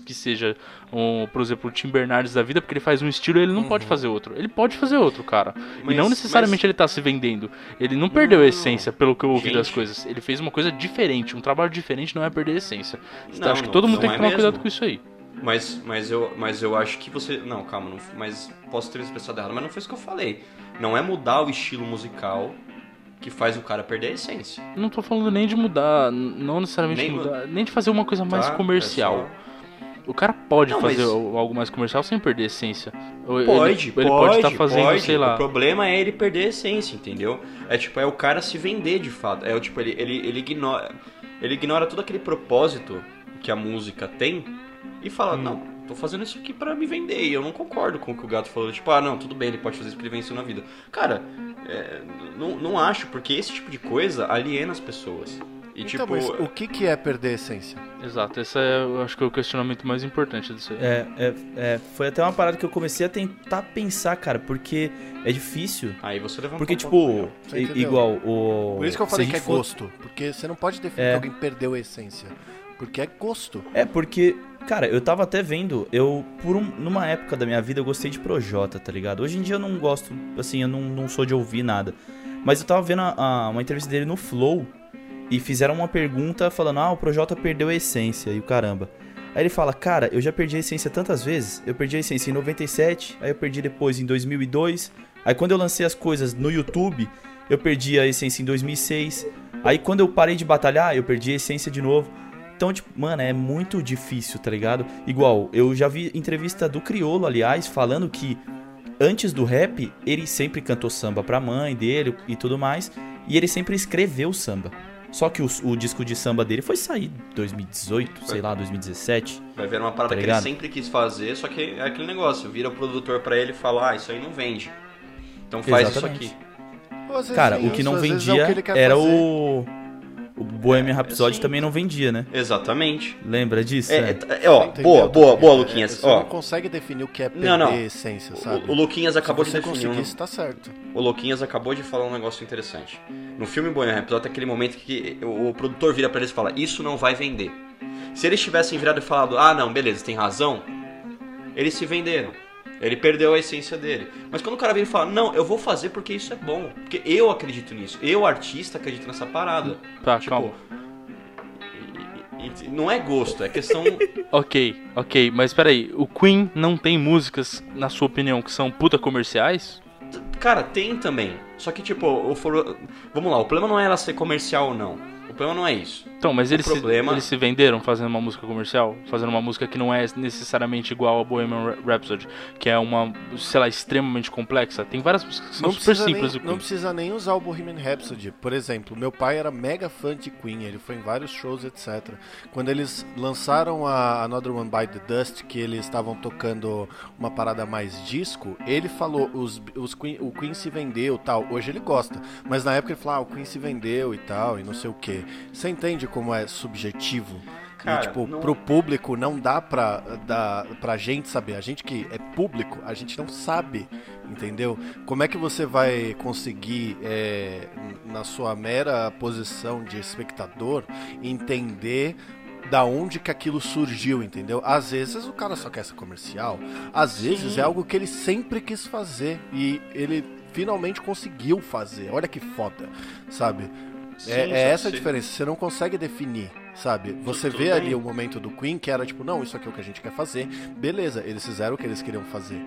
Speaker 2: que seja, um, por exemplo, o Tim Bernardes da vida, porque ele faz um estilo e ele não pode fazer outro. Ele pode fazer outro, cara. e
Speaker 3: Mas-
Speaker 2: não necessariamente
Speaker 3: mas-
Speaker 2: ele tá se vendendo. Ele não perdeu a
Speaker 3: Não.
Speaker 2: essência, pelo que eu ouvi
Speaker 3: Gente.
Speaker 2: das coisas. Ele fez uma coisa diferente. Um trabalho diferente não é perder a essência.
Speaker 3: Não,
Speaker 2: acho que
Speaker 3: não-
Speaker 2: todo mundo
Speaker 3: não
Speaker 2: tem que
Speaker 3: é
Speaker 2: tomar
Speaker 3: mesmo.
Speaker 2: cuidado com isso aí.
Speaker 3: Mas, mas, eu, mas eu acho que você. Não, calma, não, mas posso ter me expressado errado, mas não foi isso que eu falei. Não é mudar o estilo musical que faz o cara perder a essência.
Speaker 2: Não tô falando nem de mudar, não necessariamente
Speaker 3: Nem
Speaker 2: mudar, nem de fazer uma coisa mais
Speaker 3: Tá?
Speaker 2: comercial.
Speaker 3: É
Speaker 2: O cara pode
Speaker 3: Não,
Speaker 2: fazer
Speaker 3: mas-
Speaker 2: al- algo mais comercial sem perder a essência.
Speaker 3: Pode,
Speaker 2: ele,
Speaker 3: pode,
Speaker 2: ele pode estar fazendo,
Speaker 3: pode.
Speaker 2: sei lá.
Speaker 3: O problema é ele perder a essência, entendeu? É tipo, é o cara se vender de fato. É o tipo, ele, ele, ele ignora. Ele ignora todo aquele propósito que a música tem e fala,
Speaker 2: Hum.
Speaker 3: não, tô fazendo isso aqui pra me vender. E eu não concordo com o que o gato falou, tipo, ah não, tudo bem, ele pode fazer isso porque ele venceu na vida. Cara, é, não, não acho, porque esse tipo de coisa aliena as pessoas. E
Speaker 1: Então,
Speaker 3: tipo.
Speaker 1: mas o que, que é perder a essência?
Speaker 2: Exato, esse é, eu acho que é o questionamento mais importante disso aí.
Speaker 4: É, é, é, foi até uma parada que eu comecei a tentar pensar, cara, porque é difícil.
Speaker 3: Aí você levanta
Speaker 4: Porque,
Speaker 3: um
Speaker 4: tipo, igual o.
Speaker 1: Por isso que eu falei que é
Speaker 4: for-
Speaker 1: gosto. Porque você não pode definir
Speaker 4: É.
Speaker 1: que alguém perdeu a essência. Porque é gosto.
Speaker 4: É, porque, cara, eu tava até vendo, eu, por um- numa época da minha vida, eu gostei de Projota, tá ligado? Hoje em dia eu não gosto, assim, eu não, não sou de ouvir nada. Mas eu tava vendo a- a- uma entrevista dele no Flow e fizeram uma pergunta falando, ah, o Projota perdeu a essência e o caramba. Aí ele fala, cara, eu já perdi a essência tantas vezes. Eu perdi a essência em 97, aí eu perdi depois em 2002. Aí quando eu lancei as coisas no YouTube, eu perdi a essência em 2006. Aí quando eu parei de batalhar, eu perdi a essência de novo. Então, tipo, mano, é muito difícil, tá ligado? Igual, eu já vi entrevista do Criolo, aliás, falando que antes do rap, ele sempre cantou samba pra mãe dele e tudo mais. E ele sempre escreveu samba. Só que o, o disco de samba dele foi sair em 2018, sei lá, 2017.
Speaker 3: Vai ver uma parada
Speaker 4: Tá
Speaker 3: que ele sempre quis fazer, só que é aquele negócio, vira o produtor pra ele e fala, ah, isso aí não vende. Então faz
Speaker 4: Exatamente.
Speaker 3: isso aqui.
Speaker 4: Cara, o que não
Speaker 1: vezes é
Speaker 4: vendia
Speaker 1: o que
Speaker 4: era
Speaker 1: fazer.
Speaker 4: o. O Bohemian Rhapsody
Speaker 3: sim.
Speaker 4: também não vendia, né?
Speaker 3: Exatamente.
Speaker 4: Lembra disso?
Speaker 3: É,
Speaker 4: né?
Speaker 3: é, é, ó,
Speaker 1: Entendeu
Speaker 3: boa, boa, boa,
Speaker 1: é,
Speaker 3: Luquinhas.
Speaker 1: Você
Speaker 3: Ó,
Speaker 1: não consegue definir o que é perder
Speaker 3: Não, não.
Speaker 1: essência, sabe?
Speaker 3: o, o Luquinhas acabou
Speaker 1: Se
Speaker 3: de definir um,
Speaker 1: isso tá certo.
Speaker 3: O Louquinhas acabou de falar um negócio interessante. No filme Bohemian Rhapsody tem aquele momento que o, o produtor vira pra eles e fala: Isso não vai vender. Se eles tivessem virado e falado: Ah, não, beleza, tem razão, eles se venderam. Ele perdeu a essência dele. Mas quando o cara vira e fala: Não, eu vou fazer porque isso é bom. Porque eu acredito nisso. Eu, artista, acredito nessa parada.
Speaker 2: Tá,
Speaker 3: Tipo,
Speaker 2: calma.
Speaker 3: não é gosto, é questão. (laughs)
Speaker 2: Ok, ok, mas peraí, o Queen não tem músicas, na sua opinião, que são puta comerciais?
Speaker 3: Cara, tem também. Só que, tipo, o for- vamos lá, o problema não é ela ser comercial ou não. O problema não é isso.
Speaker 2: Então, mas
Speaker 3: O
Speaker 2: eles,
Speaker 3: problema-
Speaker 2: se, eles se venderam fazendo uma música comercial? Fazendo uma música que não é necessariamente igual a Bohemian Rhapsody, que é uma, sei lá, extremamente complexa. Tem várias músicas que são
Speaker 1: Não
Speaker 2: super simples
Speaker 1: nem, não precisa nem usar o Bohemian Rhapsody. Por exemplo, meu pai era mega fã de Queen, ele foi em vários shows, etc. Quando eles lançaram a Another One by the Dust, que eles estavam tocando uma parada mais disco, ele falou, os, os Queen, o Queen se vendeu tal. Hoje ele gosta, mas na época ele falou, ah, o Queen se vendeu e tal, e não sei o que. Você entende como é subjetivo?
Speaker 3: Cara,
Speaker 1: e, tipo,
Speaker 3: não-
Speaker 1: pro público não dá pra, dá, pra gente saber. A gente que é público, a gente não sabe, entendeu? Como é que você vai conseguir, é, na sua mera posição de espectador, entender da onde que aquilo surgiu, entendeu? Às vezes o cara só quer ser comercial, às vezes é algo que ele sempre quis fazer e ele finalmente conseguiu fazer. Olha que foda, sabe?
Speaker 3: Sim,
Speaker 1: É,
Speaker 3: só
Speaker 1: é essa a diferença, você não consegue definir, sabe? Você
Speaker 3: tudo
Speaker 1: vê ali
Speaker 3: bem.
Speaker 1: o momento do Queen que era tipo, não, isso aqui é o que a gente quer fazer, beleza, eles fizeram o que eles queriam fazer,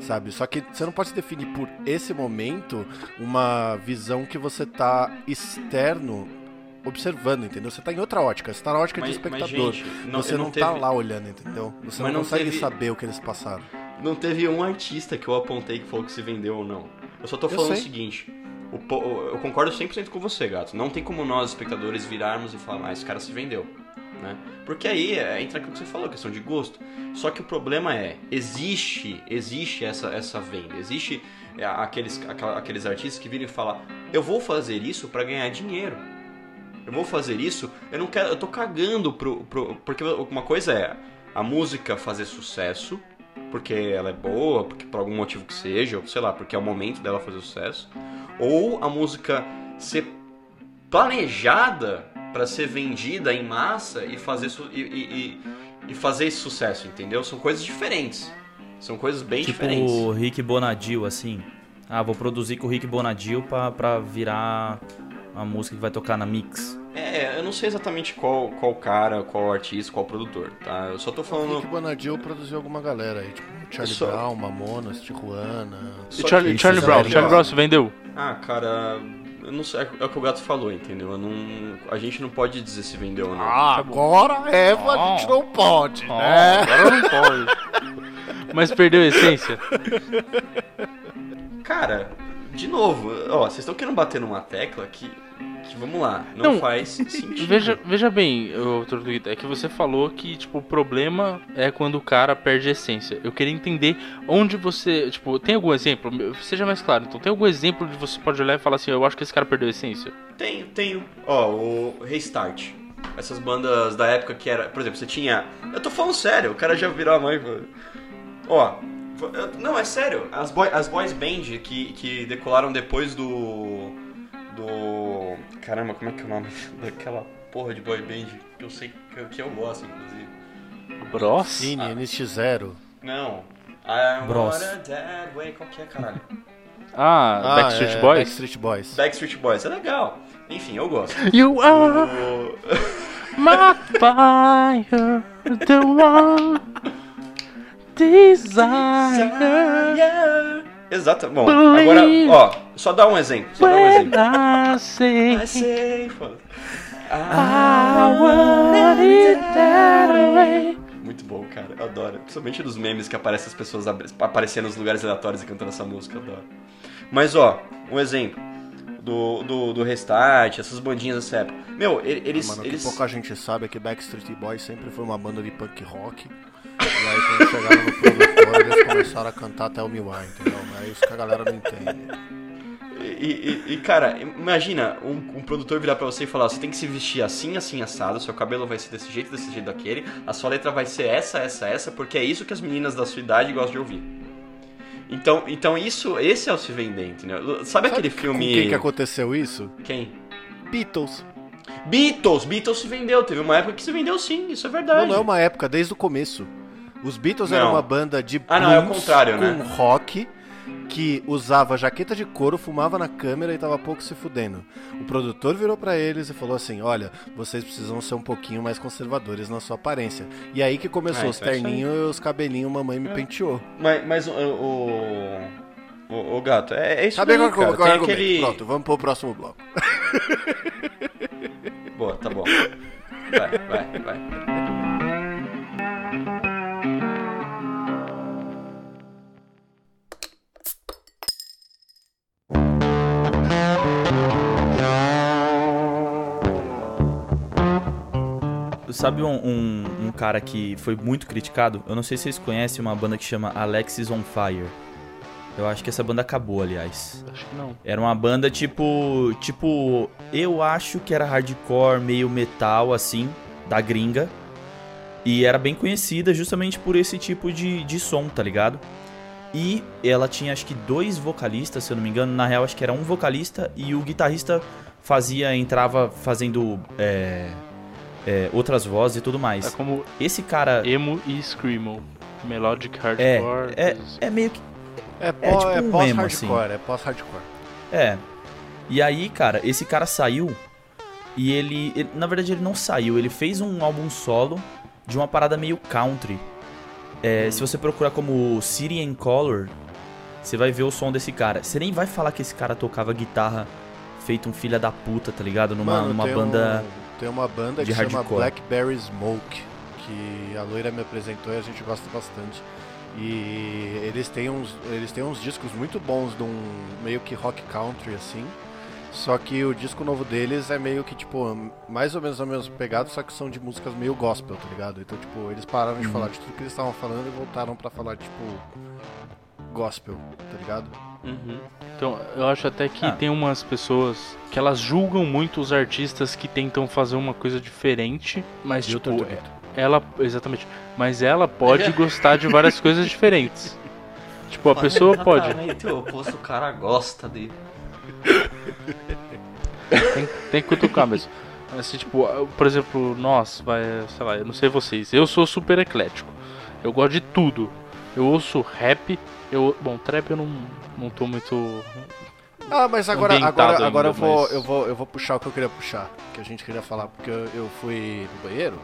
Speaker 1: sabe? Só que você não pode definir por esse momento uma visão que você tá externo observando, entendeu? Você tá em outra ótica, você tá na ótica de
Speaker 3: Mas- mas,
Speaker 1: espectador.
Speaker 3: gente, não-
Speaker 1: você não,
Speaker 3: não
Speaker 1: tá
Speaker 3: teve-
Speaker 1: lá olhando, entendeu? Você
Speaker 3: Mas
Speaker 1: não consegue
Speaker 3: teve-
Speaker 1: saber o que eles passaram.
Speaker 3: Não teve um artista que eu apontei que falou que se vendeu ou não. Eu só tô falando o seguinte. Eu concordo 100% com você, gato. Não tem como nós, espectadores, virarmos e falar, mas esse cara se vendeu. Né? Porque aí é, entra aquilo que você falou, questão de gosto. Só que o problema é, existe, existe essa, essa venda. Existe é, aqueles, aqueles artistas que viram e falam, eu vou fazer isso para ganhar dinheiro. Eu vou fazer isso, eu não quero, eu tô cagando pro, pro. Porque uma coisa é a música fazer sucesso, porque ela é boa, porque por algum motivo que seja, ou sei lá, porque é o momento dela fazer sucesso, ou a música ser planejada para ser vendida em massa e fazer su- e, e- e- fazer esse sucesso, entendeu? São coisas diferentes. São coisas bem
Speaker 4: Tipo
Speaker 3: diferentes.
Speaker 4: o Rick Bonadil, assim. Ah, vou produzir com o Rick Bonadil pra, pra virar uma música que vai tocar na mix.
Speaker 3: É, eu não sei exatamente qual, qual cara, qual artista, qual produtor, tá? Eu só tô
Speaker 1: O
Speaker 3: falando.
Speaker 1: Rick Bonadil produziu alguma galera aí, tipo Charlie
Speaker 3: Só-
Speaker 1: Brown, Mamonas, Tijuana.
Speaker 2: E Charlie,
Speaker 3: que-
Speaker 2: Charlie Brown, Charlie. Brown se vendeu?
Speaker 3: Ah, cara, eu não sei, é o que o gato falou, entendeu? Eu não, a gente não pode dizer se vendeu ou não.
Speaker 1: Ah, agora é, a gente não pode, né?
Speaker 2: agora não pode. Mas perdeu a essência?
Speaker 3: Cara, de novo, ó, vocês estão querendo bater numa tecla que, que vamos lá, não,
Speaker 2: Não,
Speaker 3: faz sentido.
Speaker 2: Veja, veja bem, Tortuguita, é que você falou que, tipo, o problema é quando o cara perde a essência. Eu queria entender onde você, tipo, tem algum exemplo? Seja mais claro, então, tem algum exemplo de você pode olhar e falar assim, eu acho que esse cara perdeu a essência?
Speaker 3: Tenho, tenho. Ó, o Restart. Essas bandas da época que era. Por exemplo, você tinha. Eu tô falando sério, o cara já virou a mãe. Ó. Não, é sério. As, boy, as boys band que, que decolaram depois do. Do. Caramba, como é que é o nome (laughs) daquela porra de boy band que eu sei que, eu- que eu gosto, inclusive.
Speaker 2: Bros?
Speaker 1: Cine, NX0.
Speaker 3: Não. I
Speaker 4: Bros.
Speaker 3: dead way. Qual que é, caralho? (laughs)
Speaker 2: Ah, Backstreet
Speaker 1: é,
Speaker 2: Boys?
Speaker 1: Backstreet Boys.
Speaker 3: Backstreet Boys, é legal. Enfim, eu gosto.
Speaker 2: You are
Speaker 3: O-
Speaker 2: my fire, the one (laughs) desire.
Speaker 3: Exato. Bom, agora, ó, só dá um exemplo. Só dá um exemplo.
Speaker 2: I say
Speaker 3: I say, foda.
Speaker 2: I want it that way.
Speaker 3: Muito bom, cara. Eu adoro. Principalmente dos memes que aparecem as pessoas aparecendo nos lugares aleatórios e cantando essa música. Eu adoro. Mas, ó, um exemplo. Do, do, do Restart, essas bandinhas dessa época. Meu, eles.
Speaker 1: Mano, o
Speaker 3: eles...
Speaker 1: que pouca gente sabe é que Backstreet Boys sempre foi uma banda de punk rock. E aí quando chegaram no produtor, eles começaram a cantar até o Miwai, entendeu? É isso que a galera não entende.
Speaker 3: E, e- e, cara, imagina um, um produtor virar pra você e falar: você tem que se vestir assim, assim, assado, seu cabelo vai ser desse jeito, desse jeito, daquele, a sua letra vai ser essa, essa, essa, porque é isso que as meninas da sua idade gostam de ouvir. Então, então isso, esse é o se vender, entendeu? Sabe, aquele
Speaker 1: Com
Speaker 3: filme.
Speaker 1: quem que aconteceu isso?
Speaker 3: Quem?
Speaker 1: Beatles.
Speaker 3: Beatles! Beatles se vendeu, teve uma época que se vendeu sim, isso é verdade.
Speaker 1: Não, não é uma época, desde o começo. Os Beatles
Speaker 3: Não.
Speaker 1: eram uma banda de
Speaker 3: Ah, não, é o contrário, né?
Speaker 1: rock que usava jaqueta de couro, fumava na câmera e tava pouco se fudendo. O produtor virou pra eles e falou assim: "Olha, vocês precisam ser um pouquinho mais conservadores na sua aparência". E aí que começou
Speaker 3: Ah,
Speaker 1: os
Speaker 3: então é
Speaker 1: terninhos e os cabelinhos mamãe me penteou.
Speaker 3: Mas, mas o, o, o, gato, é, é isso
Speaker 1: Sabe agora
Speaker 3: cara.
Speaker 1: qual é
Speaker 3: Tem aquele...
Speaker 1: Pronto, vamos pro próximo bloco.
Speaker 3: Boa, tá bom. Vai, vai, vai.
Speaker 4: Sabe um, um, um cara que foi muito criticado? Eu não sei se vocês conhecem uma banda que chama Alexis on Fire. Eu acho que essa banda acabou, aliás.
Speaker 2: Acho que não.
Speaker 4: Era uma banda tipo. Tipo. Eu acho que era hardcore, meio metal, assim, da gringa. E era bem conhecida justamente por esse tipo de, de som, tá ligado? E ela tinha acho que dois vocalistas, se eu não me engano. Na real, acho que era um vocalista e o guitarrista fazia, entrava fazendo é, é, outras vozes e tudo
Speaker 2: É
Speaker 4: mais.
Speaker 2: como
Speaker 4: Esse cara
Speaker 2: emo e screamo. Melodic
Speaker 4: é,
Speaker 2: hardcore.
Speaker 4: é,
Speaker 2: assim.
Speaker 4: é meio que
Speaker 1: É,
Speaker 4: É tipo
Speaker 1: é
Speaker 4: um
Speaker 1: pós-hardcore, é pós-hardcore.
Speaker 4: É. E aí, cara, esse cara saiu e ele, ele- Na verdade, ele não saiu, ele fez um álbum solo de uma parada meio country. É, Se você procurar como City in Color, você vai ver o som desse cara. Você nem vai falar que esse cara tocava guitarra feito um filho da puta, tá ligado? Numa,
Speaker 1: Mano,
Speaker 4: numa banda.
Speaker 1: um- tem uma banda que chama
Speaker 4: hardcore.
Speaker 1: Blackberry Smoke, que a loira me apresentou e a gente gosta bastante. E eles têm uns, eles têm uns discos muito bons de um meio que rock country assim. Só que o disco novo deles é meio que tipo mais ou menos a mesma pegada, só que são de músicas meio gospel, tá ligado? Então, tipo, eles pararam de
Speaker 4: Uhum.
Speaker 1: falar de tudo que eles estavam falando e voltaram pra falar tipo gospel, tá ligado?
Speaker 3: Uhum.
Speaker 2: Então, eu acho até que
Speaker 4: Ah.
Speaker 2: tem umas pessoas que elas julgam muito os artistas que tentam fazer uma coisa diferente, mas
Speaker 1: Viu,
Speaker 2: tipo, ela exatamente, mas ela pode (laughs) gostar de várias coisas diferentes. Tipo, a pessoa pode.
Speaker 3: Exatamente o oposto, o cara gosta dele.
Speaker 2: Tem, tem que cutucar mesmo. Assim, tipo, por exemplo, nós, vai, sei lá, eu não sei vocês, eu sou super eclético. Eu gosto de tudo. Eu ouço rap, eu. Bom, trap eu não, não tô muito.
Speaker 1: Ah, mas agora, agora,
Speaker 2: ainda,
Speaker 1: agora eu, vou,
Speaker 2: mas-
Speaker 1: eu, vou, eu vou puxar o que eu queria puxar, que a gente queria falar, porque eu, eu fui no banheiro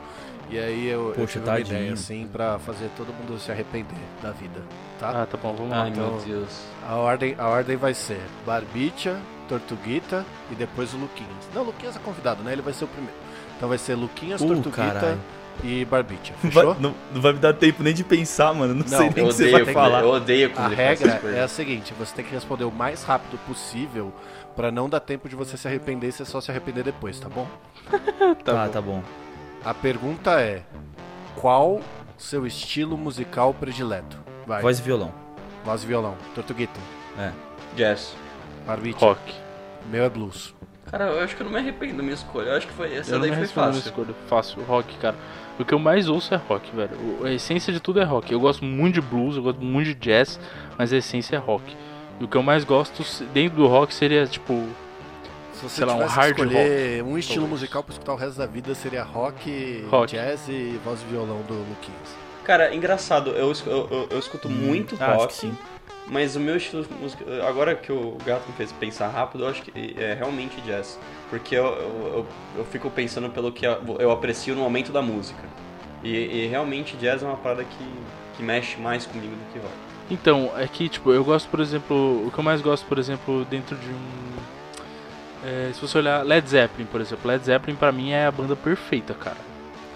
Speaker 1: e aí eu, eu
Speaker 4: Poxa,
Speaker 1: tive uma
Speaker 4: tadinho.
Speaker 1: ideia assim pra fazer todo mundo se arrepender da vida, tá?
Speaker 2: Ah, tá bom, vamos lá.
Speaker 3: Ai,
Speaker 1: então-
Speaker 3: meu Deus.
Speaker 1: A, ordem, a ordem vai ser Barbicha, Tortuguita e depois o Luquinhas. Não, o Luquinhas é convidado, né? Ele vai ser o primeiro. Então vai ser Luquinhas,
Speaker 4: Uh,
Speaker 1: Tortuguita
Speaker 4: caralho.
Speaker 1: E Barbicha.
Speaker 4: Vai-
Speaker 1: Fechou?
Speaker 4: não, não vai me dar tempo nem de pensar, mano. Não,
Speaker 1: Não,
Speaker 4: sei nem o que você
Speaker 3: odeio,
Speaker 4: vai falar.
Speaker 3: eu odeio quando
Speaker 1: A regra é a seguinte, você tem que responder o mais rápido possível pra não dar tempo de você se arrepender e você só se arrepender depois, tá bom? (laughs)
Speaker 4: Tá,
Speaker 2: bom.
Speaker 4: tá bom.
Speaker 1: A pergunta é: qual seu estilo musical predileto? Vai.
Speaker 4: Voz e violão.
Speaker 1: Voz e violão. Tortuguita.
Speaker 3: Jazz.
Speaker 1: Barbite.
Speaker 2: Rock.
Speaker 1: Meu é blues.
Speaker 3: Cara, eu acho que eu não me arrependo da minha escolha. Eu acho que foi, essa
Speaker 2: Eu não
Speaker 3: daí
Speaker 2: me
Speaker 3: foi fácil.
Speaker 2: escolha. Fácil, rock, cara. O que eu mais ouço é rock, velho. O- A essência de tudo é rock. Eu gosto muito de blues, eu gosto muito de jazz, mas a essência é rock. E o que eu mais gosto dentro do rock seria, tipo,
Speaker 1: Se você
Speaker 2: Sei lá, um hard
Speaker 1: que escolher um estilo
Speaker 2: talvez.
Speaker 1: musical pra escutar o resto da vida, seria rock,
Speaker 2: Rock.
Speaker 1: jazz e voz e violão do Luquinhas.
Speaker 3: Cara, engraçado, eu, eu, eu- eu escuto muito
Speaker 4: Ah, acho
Speaker 3: rock,
Speaker 4: que sim.
Speaker 3: Mas o meu estilo de música. Agora que o gato me fez pensar rápido, eu acho que é realmente jazz. Porque eu, eu, eu, fico pensando pelo que eu aprecio no momento da música. E, e realmente jazz é uma parada que, que mexe mais comigo do que rock.
Speaker 2: Então, é que, tipo, eu gosto, por exemplo, o que eu mais gosto, por exemplo, dentro de um. é, se você olhar Led Zeppelin, por exemplo, Led Zeppelin pra mim é a banda perfeita, cara.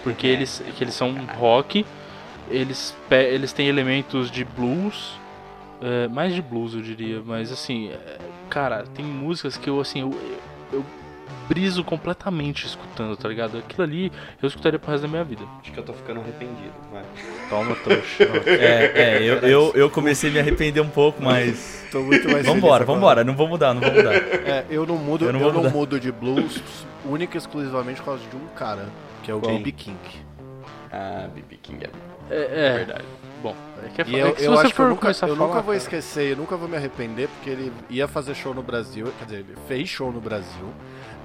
Speaker 2: Porque eles, que eles são rock, eles, eles têm elementos de blues, é, mais de blues eu diria, mas assim, é, cara, tem músicas que eu, assim, eu, eu, briso completamente escutando, tá ligado? Aquilo ali eu escutaria pro resto da minha vida.
Speaker 3: Acho que eu tô ficando arrependido. Vai.
Speaker 2: Toma, trouxa. (laughs)
Speaker 4: É, é eu, eu, eu comecei a me arrepender um pouco, mas.
Speaker 1: Tô muito mais
Speaker 4: Vambora,
Speaker 1: feliz
Speaker 4: vambora, não vou mudar, não vou mudar.
Speaker 1: É, eu não mudo,
Speaker 4: Eu
Speaker 1: eu
Speaker 4: não
Speaker 1: não,
Speaker 4: vou mudar.
Speaker 1: mudo de blues única e exclusivamente por causa de um cara, que é o? B.B. King.
Speaker 3: Ah, BB King é
Speaker 2: É, é.
Speaker 3: verdade.
Speaker 2: Bom, é que, é,
Speaker 1: E
Speaker 2: é
Speaker 1: eu,
Speaker 2: se
Speaker 1: eu
Speaker 2: você
Speaker 1: acho que eu nunca,
Speaker 2: começar a
Speaker 1: eu
Speaker 2: falar,
Speaker 1: nunca vou
Speaker 2: cara,
Speaker 1: esquecer, eu nunca vou me arrepender, porque ele ia fazer show no Brasil, quer dizer, ele fez show no Brasil.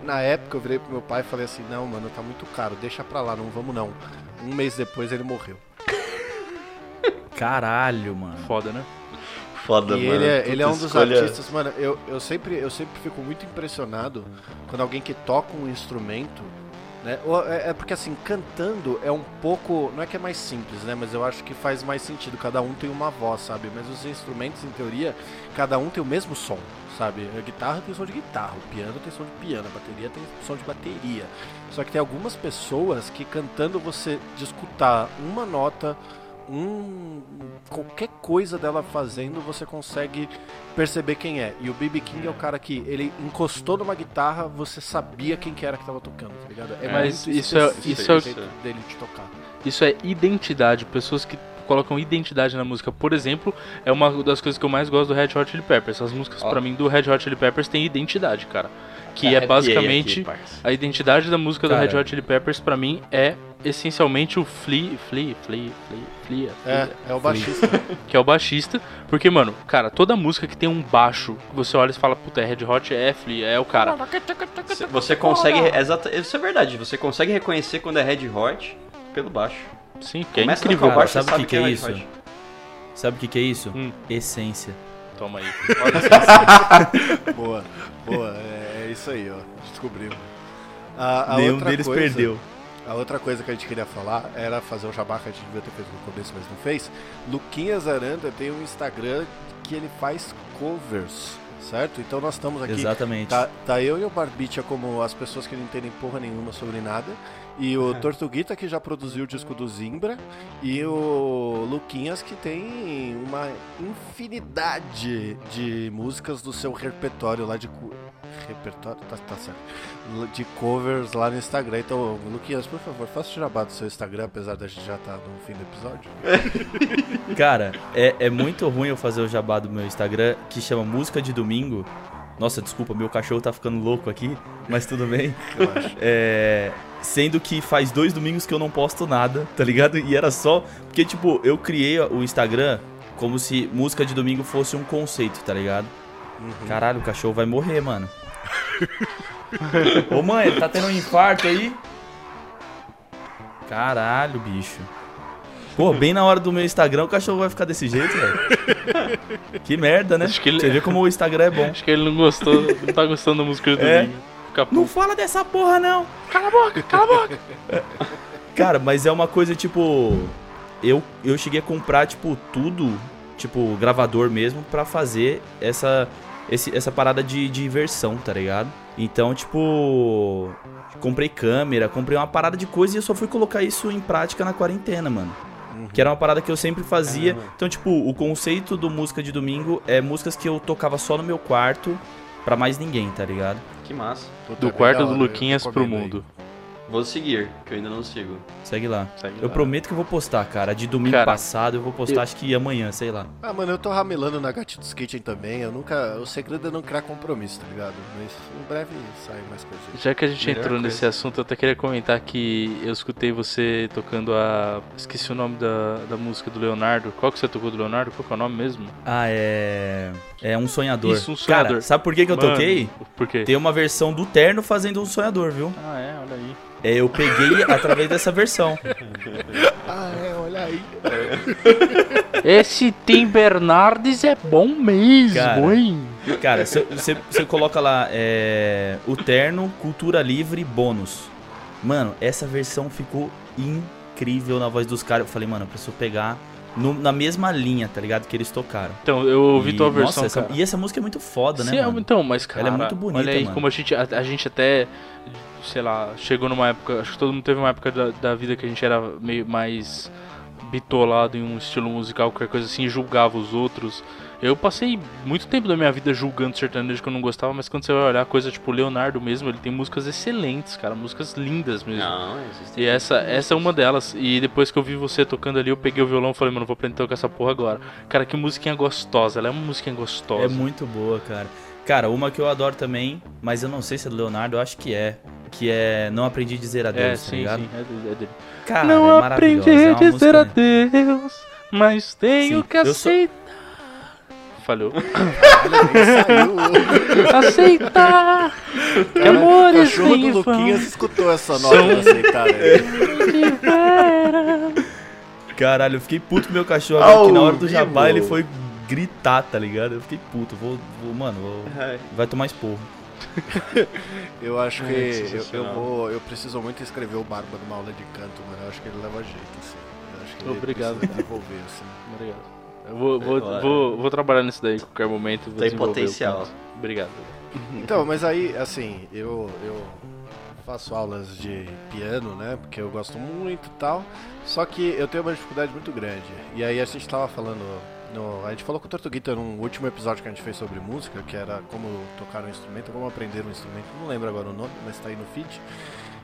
Speaker 1: Na época eu virei pro meu pai e falei assim, não, mano, tá muito caro, deixa pra lá, não vamos não. Um mês depois ele morreu.
Speaker 4: Caralho, mano.
Speaker 2: Foda, né?
Speaker 3: Foda,
Speaker 1: E
Speaker 3: mano.
Speaker 1: ele é, ele é um dos
Speaker 3: escolha.
Speaker 1: artistas, mano, eu, eu, sempre, eu sempre fico muito impressionado quando alguém que toca um instrumento, né? É, é porque assim, cantando é um pouco. Não é que é mais simples, né? Mas eu acho que faz mais sentido. Cada um tem uma voz, sabe? Mas os instrumentos, em teoria, cada um tem o mesmo som, sabe? A guitarra tem som de guitarra, o piano tem som de piano, a bateria tem som de bateria. Só que tem algumas pessoas que cantando você de escutar uma nota um qualquer coisa dela fazendo você consegue perceber quem é. E o BB King é o cara que ele encostou numa guitarra, você sabia quem que era que tava tocando, tá ligado? É
Speaker 2: Mas
Speaker 1: muito
Speaker 2: isso é- isso é o-
Speaker 1: o jeito dele de tocar.
Speaker 2: Isso é identidade. Pessoas que colocam identidade na música, por exemplo, é uma das coisas que eu mais gosto do Red Hot Chili Peppers. As músicas,
Speaker 3: Ó.
Speaker 2: pra mim, do Red Hot Chili Peppers têm identidade, cara. Que é
Speaker 3: Arrepiei
Speaker 2: basicamente.
Speaker 3: aqui, parça.
Speaker 2: A identidade da música do
Speaker 4: Cara.
Speaker 2: Red Hot Chili Peppers, pra mim, é essencialmente o Flea, Flea, Flea, Flea, Flea,
Speaker 1: É,
Speaker 2: Flea,
Speaker 1: é o baixista. (laughs)
Speaker 2: que é o baixista. Porque, mano, cara, toda música que tem um baixo, que você olha e fala, puta, é Red Hot, é Flea, é o cara.
Speaker 3: Você- Você consegue. Exata, isso é verdade. Você consegue reconhecer quando é Red Hot pelo baixo.
Speaker 2: Sim, que é
Speaker 3: Começa
Speaker 2: incrível.
Speaker 3: a tocar o baixo,
Speaker 4: Sabe o que que é
Speaker 3: Red
Speaker 4: isso?
Speaker 3: Hot.
Speaker 4: Sabe o que, que é isso?
Speaker 2: Hum.
Speaker 4: Essência.
Speaker 2: Toma aí. (laughs)
Speaker 1: boa, boa, é, é isso aí, ó. Descobrimos. A, a
Speaker 4: Nenhum
Speaker 1: outra
Speaker 4: deles
Speaker 1: coisa-
Speaker 4: perdeu.
Speaker 1: A outra coisa que a gente queria falar era fazer o jabá que a gente devia ter feito no começo, mas não fez. Luquinhas Aranda tem um Instagram que ele faz covers, certo? Então nós estamos aqui.
Speaker 4: Exatamente.
Speaker 1: Tá, tá eu e o Barbicha como as pessoas que não entendem porra nenhuma sobre nada. E o (laughs) Tortuguita que já produziu o disco do Zimbra. E o Luquinhas que tem uma infinidade de músicas do seu repertório lá de. Repertório? Tá, tá certo. De covers lá no Instagram. Então, Luquinhas, por favor, faça o jabá do seu Instagram, apesar da gente já estar no fim do episódio. (laughs)
Speaker 4: Cara, é, é muito ruim eu fazer o jabá do meu Instagram, que chama Música de Domingo. Nossa, desculpa, meu cachorro tá ficando louco aqui, mas tudo bem. É. Sendo que faz dois domingos que eu não posto nada, tá ligado? E era só. Porque, tipo, eu criei o Instagram como se música de domingo fosse um conceito, tá ligado?
Speaker 1: Uhum.
Speaker 4: Caralho, o cachorro vai morrer, mano. (laughs) Ô mãe, ele tá tendo um infarto aí? Caralho, bicho. Pô, bem na hora do meu Instagram o cachorro vai ficar desse jeito, velho. (laughs) Que merda, né?
Speaker 2: Acho que ele-
Speaker 4: Você vê como o Instagram é bom.
Speaker 2: Acho que ele não gostou, não tá gostando da música do
Speaker 4: É. Não fala dessa porra, não!
Speaker 2: Cala a boca, cala a boca. (laughs)
Speaker 4: Cara, mas é uma coisa tipo. Eu, eu cheguei a comprar, tipo, tudo, tipo, gravador mesmo, pra fazer essa, esse, essa parada de, de imersão, tá ligado? Então, tipo. Comprei câmera, comprei uma parada de coisa e eu só fui colocar isso em prática na quarentena, mano. Que era uma parada que eu sempre fazia. Então, tipo, o conceito do música de domingo é músicas que eu tocava só no meu quarto, pra mais ninguém, tá ligado?
Speaker 3: Que massa.
Speaker 1: Puta,
Speaker 2: Do quarto do Luquinhas pro
Speaker 1: recomendo aí.
Speaker 3: Vou seguir, que eu ainda não sigo.
Speaker 4: Segue lá.
Speaker 2: Segue
Speaker 4: Eu
Speaker 2: lá.
Speaker 4: prometo que eu vou postar, cara. De domingo
Speaker 2: Cara,
Speaker 4: passado eu vou postar,
Speaker 2: eu-
Speaker 4: acho que amanhã, sei lá.
Speaker 1: Ah, mano, eu tô ramelando na gatinha do skating também. Eu nunca. O segredo é não criar compromisso, tá ligado? Mas em breve sai mais coisas.
Speaker 2: Já que a gente
Speaker 3: Melhor
Speaker 2: entrou
Speaker 3: coisa.
Speaker 2: nesse assunto, eu até queria comentar que eu escutei você tocando a. Esqueci o nome da, da música do Leonardo. Qual que você tocou do Leonardo? Qual que é o nome mesmo?
Speaker 4: Ah, é. É um sonhador.
Speaker 2: Isso, um sonhador.
Speaker 4: Cara, sabe por que, que eu
Speaker 2: Mano,
Speaker 4: toquei?
Speaker 2: Por quê?
Speaker 4: Tem uma versão do Terno fazendo um sonhador, viu?
Speaker 2: Ah, é, olha aí.
Speaker 4: É, eu peguei através dessa versão. (laughs)
Speaker 1: Ah, é, olha aí.
Speaker 2: Esse Tim Bernardes é bom mesmo,
Speaker 4: Cara.
Speaker 2: hein?
Speaker 4: Cara, você coloca lá é, o Terno, Cultura Livre, bônus. Mano, essa versão ficou incrível na voz dos caras. Eu falei, mano, eu preciso pegar no- na mesma linha, tá ligado? Que eles tocaram.
Speaker 2: Então, eu ouvi
Speaker 4: E,
Speaker 2: tua versão,
Speaker 4: nossa, essa-
Speaker 2: cara.
Speaker 4: e essa música é muito foda, né,
Speaker 2: Sim, é,
Speaker 4: mano?
Speaker 2: então, mas cara,
Speaker 4: Ela é muito bonita,
Speaker 2: olha aí
Speaker 4: mano.
Speaker 2: como a gente, a, a gente até, sei lá, chegou numa época, acho que todo mundo teve uma época da, da vida que a gente era meio mais bitolado em um estilo musical, qualquer coisa assim, julgava os outros. Eu passei muito tempo da minha vida julgando sertanejo que eu não gostava, mas quando você vai olhar coisa tipo Leonardo mesmo, ele tem músicas excelentes, cara, músicas lindas mesmo.
Speaker 3: Não,
Speaker 2: e essa, essa é uma delas. E depois que eu vi você tocando ali, eu peguei o violão e falei, mano, vou aprender a tocar essa porra agora. Cara, que musiquinha gostosa, ela é uma musiquinha gostosa.
Speaker 4: É muito boa, cara. Cara, uma que eu adoro também, mas eu não sei se é do Leonardo, eu acho que é. Que é Não Aprendi a Dizer Adeus,
Speaker 2: é,
Speaker 4: tá
Speaker 2: sim,
Speaker 4: ligado?
Speaker 2: sim, é dele.
Speaker 4: Cara,
Speaker 2: não
Speaker 4: é
Speaker 2: aprendi a
Speaker 4: é uma
Speaker 2: dizer
Speaker 4: música-
Speaker 2: adeus, mas tenho
Speaker 4: Sim,
Speaker 2: que
Speaker 4: eu sou-
Speaker 2: aceitar. Falhou. Aceitar. que
Speaker 1: Cara, o
Speaker 2: amores
Speaker 1: cachorro do Luquinhas escutou essa nota aceitar.
Speaker 4: Caralho, eu fiquei puto com meu cachorro agora,
Speaker 3: Ao
Speaker 4: que na hora do jabá ele foi gritar, tá ligado? Eu fiquei puto, vou, vou mano, vou-
Speaker 3: Ai.
Speaker 4: vai tomar esporro. (laughs)
Speaker 1: Eu acho que
Speaker 3: É,
Speaker 1: eu, eu vou. Eu preciso muito escrever o Barba numa aula de canto, mano. Eu acho que ele leva jeito, assim. Eu acho que ele
Speaker 2: Obrigado,
Speaker 1: desenvolver, assim.
Speaker 2: Obrigado. Eu vou, vou,
Speaker 3: Claro.
Speaker 2: vou, vou trabalhar nisso daí em qualquer momento. Vou
Speaker 3: Tem potencial.
Speaker 2: Obrigado.
Speaker 1: Então, mas aí, assim, eu, eu faço aulas de piano, né? Porque eu gosto muito e tal. Só que eu tenho uma dificuldade muito grande. E aí a gente tava falando. No, a gente falou com o Tortuguita num último episódio que a gente fez sobre música, que era como tocar um instrumento, como aprender um instrumento. Não lembro agora o nome, mas tá aí no feed.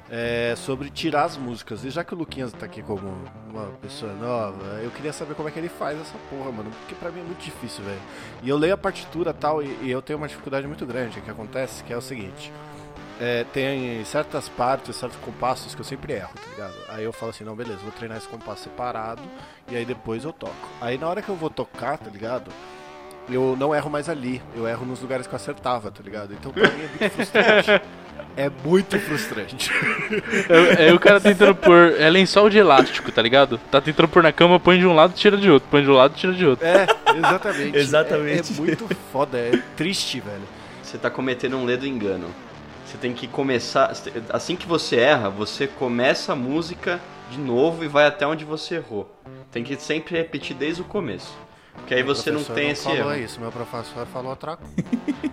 Speaker 1: É, sobre tirar as músicas. E já que o Luquinhas tá aqui como uma pessoa nova, eu queria saber como é que ele faz essa porra, mano. Porque pra mim é muito difícil, velho. E eu leio a partitura tal, e, e eu tenho uma dificuldade muito grande. Que acontece que é o seguinte: é, tem certas partes, certos compassos que eu sempre erro, tá ligado? Aí eu falo assim: não, beleza, vou treinar esse compasso separado, e aí depois eu toco. Aí na hora que eu vou tocar, tá ligado? Eu não erro mais ali, eu erro nos lugares que eu acertava, tá ligado? Então pra mim é muito frustrante. (laughs) É muito frustrante.
Speaker 2: É, é o cara tentando pôr. É lençol de elástico, tá ligado? Tá tentando pôr na cama, põe de um lado, tira de outro. Põe de um lado, tira de outro.
Speaker 1: É, exatamente. (laughs)
Speaker 4: Exatamente.
Speaker 1: É, é muito foda, é triste, velho.
Speaker 3: Você tá cometendo um ledo engano. Você tem que começar. Assim que você erra, você começa a música de novo e vai até onde você errou. Tem que sempre repetir desde o começo. Porque aí
Speaker 1: Meu
Speaker 3: você não tem esse
Speaker 1: falou
Speaker 3: erro.
Speaker 1: isso, meu professor falou outra coisa.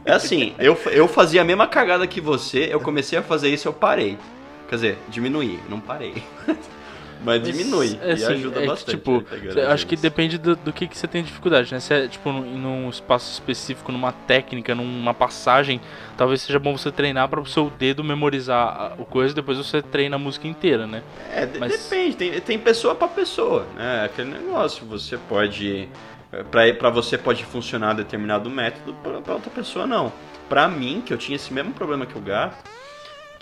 Speaker 3: É assim, eu, eu fazia a mesma cagada que você, eu comecei a fazer isso e eu parei. Quer dizer, diminuí, não parei. (laughs) Mas diminui
Speaker 2: É,
Speaker 3: e
Speaker 2: assim,
Speaker 3: ajuda
Speaker 2: é que,
Speaker 3: bastante.
Speaker 2: tipo,
Speaker 3: as
Speaker 2: acho que depende do, do que, que você tem dificuldade, né? Se é tipo num, espaço específico, numa técnica, numa passagem, talvez seja bom você treinar para o seu dedo memorizar a- o coisa e depois você treina a música inteira, né?
Speaker 3: É,
Speaker 2: Mas-
Speaker 3: depende, tem, tem pessoa pra pessoa, né? Aquele negócio, você pode. Pra, pra você pode funcionar determinado método, pra outra pessoa não. Pra mim, que eu tinha esse mesmo problema que o gato,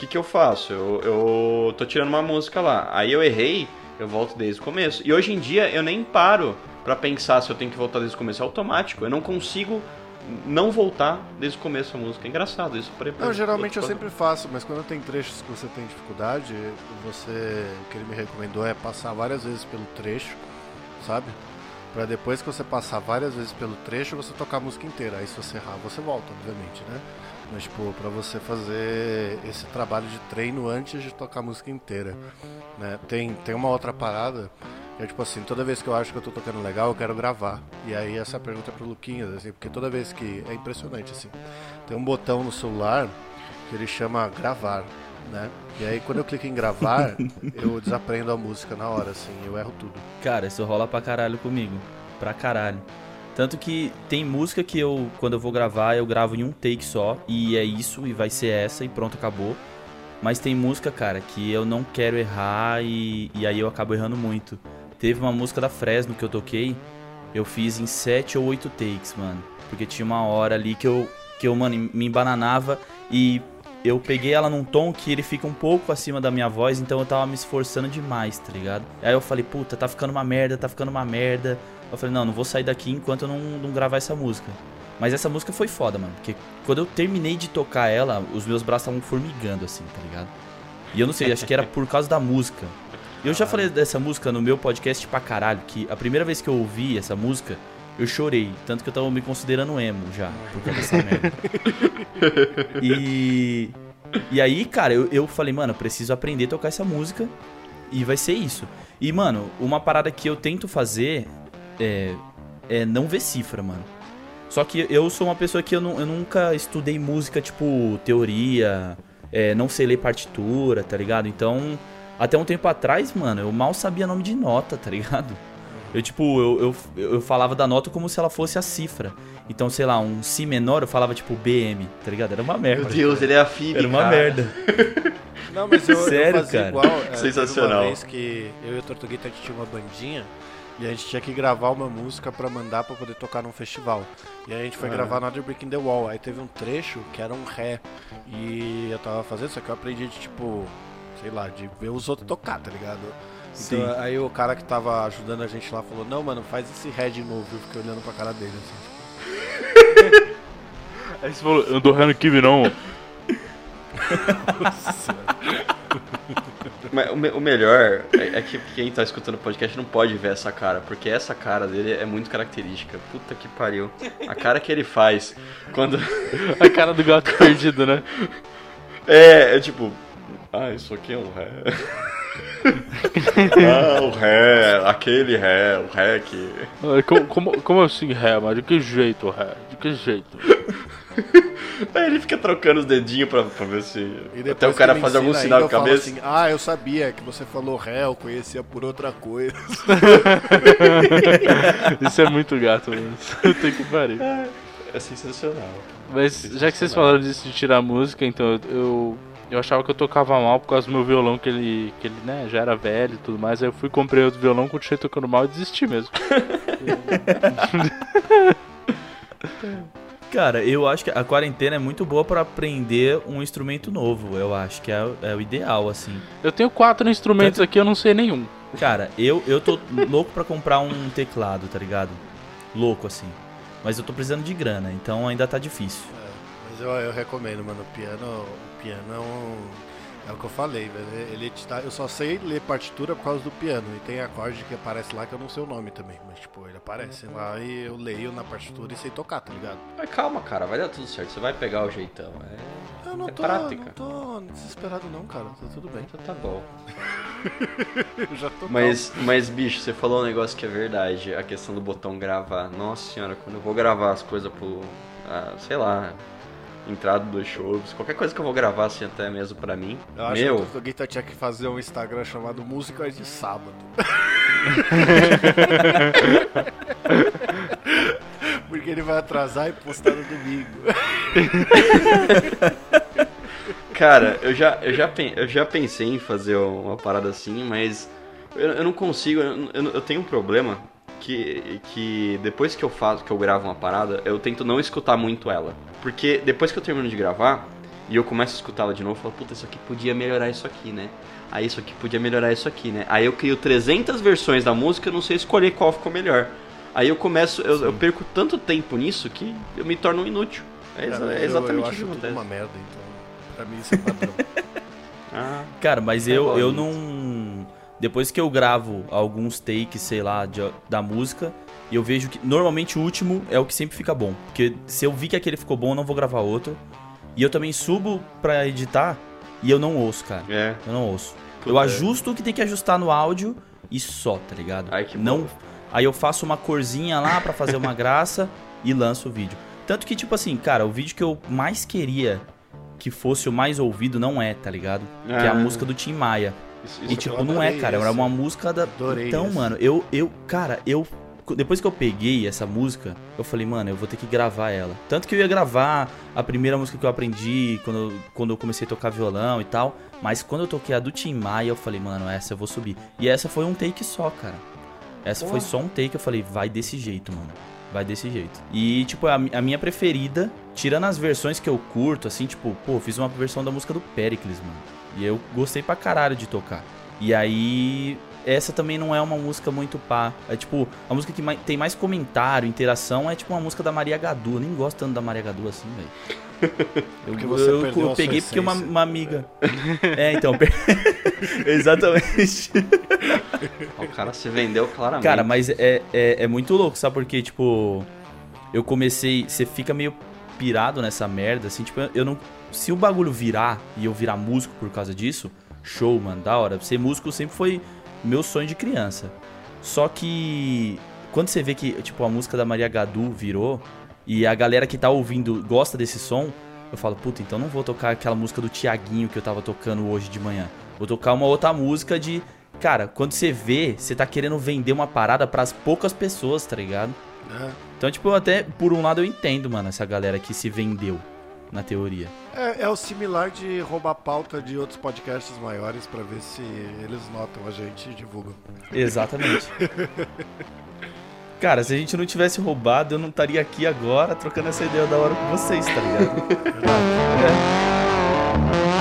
Speaker 3: que, que eu faço? Eu, eu tô tirando uma música lá, aí eu errei, eu volto desde o começo. E hoje em dia eu nem paro pra pensar se eu tenho que voltar desde o começo, é automático. Eu não consigo não voltar desde o começo a música. É engraçado isso. Pra,
Speaker 1: Não, geralmente eu sempre faço, mas quando tem trechos que você tem dificuldade, você, o que ele me recomendou é passar várias vezes pelo trecho, sabe? Pra depois que você passar várias vezes pelo trecho, você tocar a música inteira. Aí se você errar, você volta, obviamente, né? Mas, tipo, pra você fazer esse trabalho de treino antes de tocar a música inteira, né? Tem, tem uma outra parada, que é tipo assim, toda vez que eu acho que eu tô tocando legal, eu quero gravar. E aí essa pergunta é pro Luquinhas, assim, porque toda vez que... É impressionante, assim. Tem um botão no celular que ele chama gravar, né? E aí quando eu clico em gravar, (laughs) eu desaprendo a música na hora, assim, eu erro tudo.
Speaker 4: Cara, isso rola pra caralho comigo. Pra caralho. Tanto que tem música que eu, quando eu vou gravar, eu gravo em um take só. E é isso, e vai ser essa, e pronto, acabou. Mas tem música, cara, que eu não quero errar e, e aí eu acabo errando muito. Teve uma música da Fresno que eu toquei, eu fiz em sete ou oito takes, mano. Porque tinha uma hora ali que eu, que eu mano, me embananava e eu peguei ela num tom que ele fica um pouco acima da minha voz, então eu tava me esforçando demais, tá ligado? Aí eu falei, puta, tá ficando uma merda, tá ficando uma merda. Eu falei, não, não vou sair daqui enquanto eu não, não gravar essa música. Mas essa música foi foda, mano. Porque quando eu terminei de tocar ela, os meus braços estavam formigando, assim, tá ligado? E eu não sei, acho que era por causa da música. E eu já falei dessa música no meu podcast pra caralho, que a primeira vez que eu ouvi essa música, eu chorei. Tanto que eu tava me considerando emo já, por causa dessa merda. (laughs) E. E aí, cara, eu, eu falei, mano, eu preciso aprender a tocar essa música. E vai ser isso. E, mano, uma parada que eu tento fazer é, é não ver cifra, mano. Só que eu sou uma pessoa que eu, eu nunca estudei música, tipo, teoria, é, não sei ler partitura, tá ligado? Então, até um tempo atrás, mano, eu mal sabia nome de nota, tá ligado? Eu, tipo, eu, eu, eu falava da nota como se ela fosse a cifra. Então, sei lá, um Si menor eu falava tipo BM, tá ligado? Era uma merda.
Speaker 3: Meu Deus, ele é a FIB,
Speaker 4: Era uma
Speaker 3: cara.
Speaker 4: merda.
Speaker 1: Não, mas eu,
Speaker 4: Sério,
Speaker 1: eu fazia
Speaker 4: cara?
Speaker 1: igual. é,
Speaker 3: Sensacional.
Speaker 1: Uma vez que eu e o Tortuguita a gente tinha uma bandinha e a gente tinha que gravar uma música pra mandar pra poder tocar num festival. E aí a gente foi
Speaker 3: Ah.
Speaker 1: gravar Another Brick in the Wall. Aí teve um trecho que era um ré. E eu tava fazendo, só que eu aprendi de tipo, sei lá, de ver os outros tocar, tá ligado?
Speaker 4: Sim.
Speaker 1: Então, aí o cara que tava ajudando a gente lá falou, não, mano, faz esse ré de novo. Eu fiquei olhando pra cara dele assim. (laughs)
Speaker 2: Aí você falou, eu não tô errando kibe não. (laughs) (laughs)
Speaker 3: Mas o, me- o melhor é, é que quem tá escutando o podcast não pode ver essa cara, porque essa cara dele é muito característica. Puta que pariu. A cara que ele faz quando.
Speaker 2: A cara do gato perdido, né?
Speaker 3: É, é tipo. Ah, isso aqui é um ré. (laughs) ah, o ré, aquele ré, o ré que.
Speaker 2: Como, como, como assim ré, mas de que jeito ré? De que jeito? (laughs)
Speaker 3: Aí ele fica trocando os dedinhos pra, pra ver se. Até o cara fazer algum sinal com a
Speaker 1: falo
Speaker 3: cabeça.
Speaker 1: Assim, ah, eu sabia que você falou ré, eu conhecia por outra coisa. (laughs)
Speaker 2: Isso é muito gato, mano. Tem que pariu.
Speaker 3: É sensacional.
Speaker 2: Mas já que vocês falaram disso de tirar música, então eu, eu, eu achava que eu tocava mal por causa do meu violão, que ele, que ele né, já era velho e tudo mais. Aí eu fui, comprei outro violão, continuei tocando mal e desisti mesmo. (laughs) (laughs)
Speaker 4: Cara, eu acho que a quarentena é muito boa pra aprender um instrumento novo. Eu acho que é, o- é o ideal, assim.
Speaker 2: Eu tenho quatro instrumentos aqui, eu não sei nenhum.
Speaker 4: Cara, eu, eu tô louco pra comprar um teclado, tá ligado? Louco, assim. Mas eu tô precisando de grana, então ainda tá difícil.
Speaker 1: Mas eu, eu recomendo, mano. O piano, o piano é um. É o que eu falei, velho. Ele te dá, eu só sei ler partitura por causa do piano. E tem acorde que aparece lá que eu não sei o nome também. Mas, tipo, ele aparece lá e eu leio na partitura e sei tocar, tá ligado?
Speaker 3: Mas calma, cara, vai dar tudo certo. Você vai pegar o jeitão. É,
Speaker 1: Eu não
Speaker 3: é
Speaker 1: tô,
Speaker 3: prática.
Speaker 1: não tô desesperado, não, cara. Tá tudo bem.
Speaker 3: Então tá bom. (laughs)
Speaker 1: Eu já tô
Speaker 3: Mas, mas, bicho, você falou um negócio que é verdade. A questão do botão gravar. Nossa senhora, quando eu vou gravar as coisas pro. ah, sei lá. Entrada dos shows, qualquer coisa que eu vou gravar assim até mesmo pra mim.
Speaker 1: Eu acho
Speaker 3: meu,
Speaker 1: que o Guita tinha que fazer um Instagram chamado Músicas de Sábado. (laughs) Porque ele vai atrasar e postar no domingo.
Speaker 3: Cara, eu já, eu, já, eu já pensei em fazer uma parada assim, mas eu, eu não consigo, eu, eu tenho um problema que, que depois que eu faço, que eu gravo uma parada, eu tento não escutar muito ela. Porque depois que eu termino de gravar e eu começo a escutá-la de novo, eu falo, puta, isso aqui podia melhorar isso aqui, né? Aí isso aqui podia melhorar isso aqui, né? Aí eu crio 300 versões da música, eu não sei escolher qual ficou melhor. Aí eu começo, eu, eu perco tanto tempo nisso que eu me torno inútil. É, exa-
Speaker 1: Cara,
Speaker 3: é
Speaker 1: eu-
Speaker 3: exatamente
Speaker 1: eu,
Speaker 3: o
Speaker 1: acho
Speaker 3: que acontece.
Speaker 1: uma merda, então pra mim isso é padrão. (laughs)
Speaker 3: Ah,
Speaker 4: Cara, mas
Speaker 3: É
Speaker 4: eu,
Speaker 3: igual
Speaker 4: eu não. Depois que eu gravo alguns takes, sei lá, de- da música, eu vejo que normalmente o último é o que sempre fica bom. Porque se eu vi que aquele ficou bom, eu não vou gravar outro. E eu também subo pra editar e eu não ouço, cara.
Speaker 3: é.
Speaker 4: Eu não ouço. Eu
Speaker 3: é.
Speaker 4: ajusto o que tem que ajustar no áudio e só, tá ligado?
Speaker 3: Ai, que
Speaker 4: não.
Speaker 3: bom.
Speaker 4: Aí eu faço uma corzinha lá pra fazer uma graça (laughs) e lanço o vídeo. Tanto que, tipo assim, cara, o vídeo que eu mais queria que fosse o mais ouvido não é, tá ligado? Que é a
Speaker 3: Ah.
Speaker 4: música do Tim Maia.
Speaker 3: Isso-
Speaker 4: E
Speaker 3: isso-
Speaker 4: tipo,
Speaker 1: eu
Speaker 4: não é, cara,
Speaker 1: esse.
Speaker 4: era uma música da.
Speaker 1: Adorei
Speaker 4: então,
Speaker 1: esse.
Speaker 4: mano, eu, eu, cara, eu. Depois que eu peguei essa música, eu falei, mano, eu vou ter que gravar ela. Tanto que eu ia gravar a primeira música que eu aprendi quando, eu- quando eu comecei a tocar violão e tal. Mas quando eu toquei a do Tim Maia, eu falei, mano, essa eu vou subir. E essa foi um take só, cara. Essa foi só um take, eu falei, vai desse jeito, mano. Vai desse jeito. E, tipo, a, a minha preferida, tirando as versões que eu curto, assim, tipo, pô, fiz uma versão da música do Pericles, mano. E eu gostei pra caralho de tocar. E aí, essa também não é uma música muito pá. É tipo, a música que tem mais comentário, interação, é tipo uma música da Maria Gadu. Eu nem gosto tanto da Maria Gadu assim, velho. (laughs) Eu, eu- eu
Speaker 1: sua
Speaker 4: peguei porque uma, uma amiga. É, então. per- (laughs) Exatamente. (laughs)
Speaker 3: O cara se vendeu claramente.
Speaker 4: Cara, mas é, é, é muito louco, sabe? Porque, tipo, eu comecei. Você fica meio pirado nessa merda, assim, tipo, eu não. Se o bagulho virar e eu virar músico por causa disso, show, mano, da hora. Ser músico sempre foi meu sonho de criança. Só que quando você vê que, tipo, a música da Maria Gadu virou e a galera que tá ouvindo gosta desse som, eu falo, puta, então não vou tocar aquela música do Tiaguinho que eu tava tocando hoje de manhã. Vou tocar uma outra música de cara, quando você vê, você tá querendo vender uma parada pras poucas pessoas, tá ligado?
Speaker 1: É.
Speaker 4: Então, tipo, até, por um lado, eu entendo, mano, essa galera que se vendeu, na teoria.
Speaker 1: É, é o similar de roubar pauta de outros podcasts maiores pra ver se eles notam a gente e divulgam.
Speaker 4: Exatamente. (laughs) Cara, se a gente não tivesse roubado, eu não estaria aqui agora trocando essa ideia da hora com vocês, tá ligado? (laughs) É.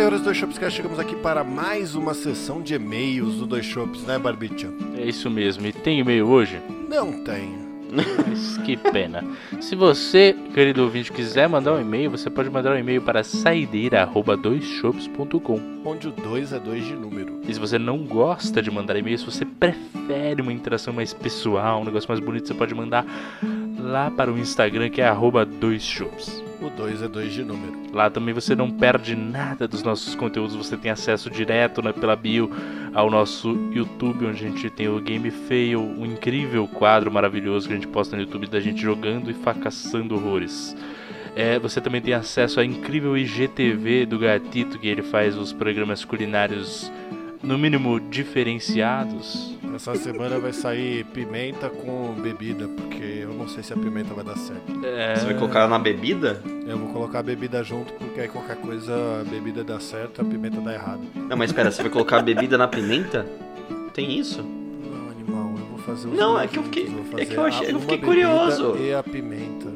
Speaker 1: senhores do Dois Shopscast, chegamos aqui para mais uma sessão de e-mails do Dois Shops, né, Barbicha?
Speaker 2: É isso mesmo. E tem e-mail hoje?
Speaker 1: Não tem.
Speaker 2: Mas que pena. Se você, querido ouvinte, quiser mandar um e-mail, você pode mandar um e-mail para saideira@doisshops.com.
Speaker 1: Onde o 2 é 2 de número.
Speaker 2: E se você não gosta de mandar e-mail, se você prefere uma interação mais pessoal, um negócio mais bonito, você pode mandar lá para o Instagram que é arroba doisshops.
Speaker 1: O 2 é 2 de número.
Speaker 2: Lá também você não perde nada dos nossos conteúdos, você tem acesso direto né, pela bio ao nosso YouTube, onde a gente tem o Game Fail, um incrível quadro maravilhoso que a gente posta no YouTube da gente jogando e fracassando horrores. É, você também tem acesso à incrível IGTV do Gatito, que ele faz os programas culinários, no mínimo, diferenciados.
Speaker 1: Essa semana vai sair pimenta com bebida, porque eu não sei se a pimenta vai dar certo.
Speaker 2: É,
Speaker 3: Você vai colocar na bebida?
Speaker 1: Eu vou colocar a bebida junto, porque aí qualquer coisa a bebida dá certo, a pimenta dá errado.
Speaker 3: Não, mas espera, você vai colocar a bebida na pimenta? Tem isso?
Speaker 1: Não, animal, eu vou fazer os
Speaker 3: Não, é que eu fiquei- é que eu achei- eu fiquei curioso.
Speaker 1: E a pimenta.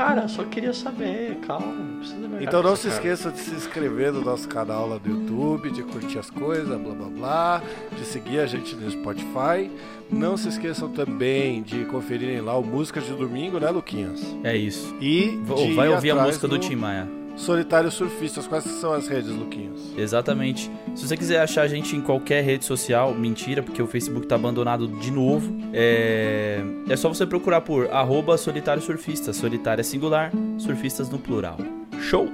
Speaker 3: Cara, só queria saber, calma, não precisa minha
Speaker 1: Então não se
Speaker 3: cara.
Speaker 1: esqueça de se inscrever no nosso canal lá do YouTube, de curtir as coisas, blá blá blá, de seguir a gente no Spotify. Não se esqueçam também de conferirem lá o Música de Domingo, né, Luquinhas?
Speaker 4: É isso.
Speaker 1: E
Speaker 4: Vou-
Speaker 1: de
Speaker 4: vai
Speaker 1: ir
Speaker 4: ouvir a música do Tim Maia.
Speaker 1: Solitário Surfistas. Quais são as redes, Luquinhas?
Speaker 4: Exatamente. Se você quiser achar a gente em qualquer rede social, mentira, porque o Facebook tá abandonado de novo. É, é só você procurar por arroba solitário surfista. Solitário é singular, surfistas no plural. Show!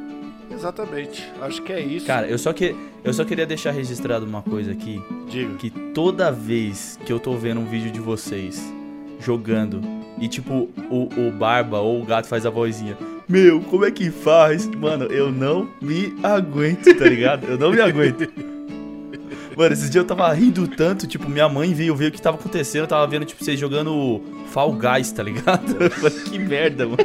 Speaker 1: Exatamente. Acho que é isso.
Speaker 4: Cara, eu só, que, eu só queria deixar registrado uma coisa aqui.
Speaker 1: diga.
Speaker 4: Que toda vez que eu tô vendo um vídeo de vocês jogando e tipo o, o Barba ou o gato faz a vozinha. Meu, como é que faz? Mano, eu não me aguento, tá ligado? Eu não me aguento. Mano, esses dias eu tava rindo tanto, tipo, minha mãe veio ver o que tava acontecendo, eu tava vendo, tipo, vocês jogando Fall Guys, tá ligado? (laughs) Eu falei, que merda, mano.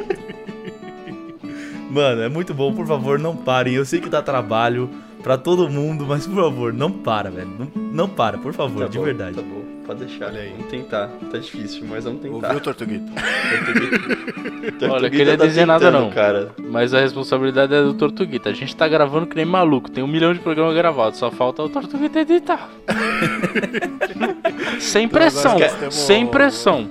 Speaker 4: Mano, é muito bom, por favor, não parem. Eu sei que dá trabalho pra todo mundo, mas por favor, não para, velho. Não, não para, por favor,
Speaker 3: Tá
Speaker 4: de
Speaker 3: bom,
Speaker 4: verdade.
Speaker 3: Tá bom, pode deixar.
Speaker 1: Olha aí.
Speaker 3: Vamos tentar. Tá difícil, mas vamos tentar.
Speaker 1: Ouviu, Tortuguito? (laughs)
Speaker 2: Olha, queria dizer nada não.
Speaker 3: tá Cara.
Speaker 2: Mas a responsabilidade é do Tortuguita. A gente tá gravando que nem maluco. Tem um milhão de programas gravados. Só falta o Tortuguita editar. (laughs) sem pressão.
Speaker 1: temos-
Speaker 2: Sem pressão.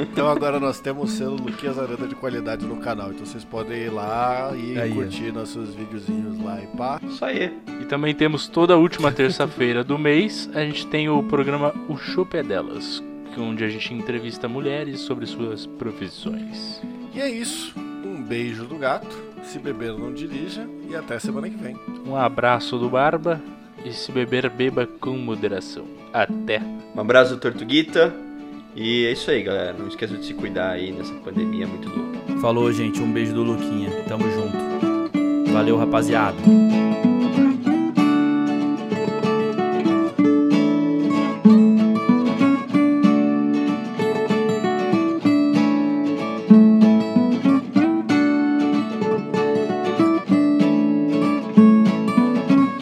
Speaker 1: Então agora nós temos o selo Luquinhas Aranda de qualidade no canal. Então vocês podem ir lá e
Speaker 4: Aí,
Speaker 1: curtir nossos videozinhos lá e pá.
Speaker 3: Isso aí.
Speaker 2: E também temos toda a última terça-feira do mês. A gente tem o programa O Chopp é Delas. que- Onde a gente entrevista mulheres sobre suas profissões.
Speaker 1: E é isso. Um beijo do gato. Se beber, não dirija. E até semana que vem.
Speaker 2: Um abraço do Barba. E se beber, beba com moderação. Até!
Speaker 3: Um abraço do Tortuguita. E é isso aí, galera. Não esqueça de se cuidar aí nessa pandemia muito louca.
Speaker 4: Falou, gente. Um beijo do Luquinha. Tamo junto. Valeu, rapaziada.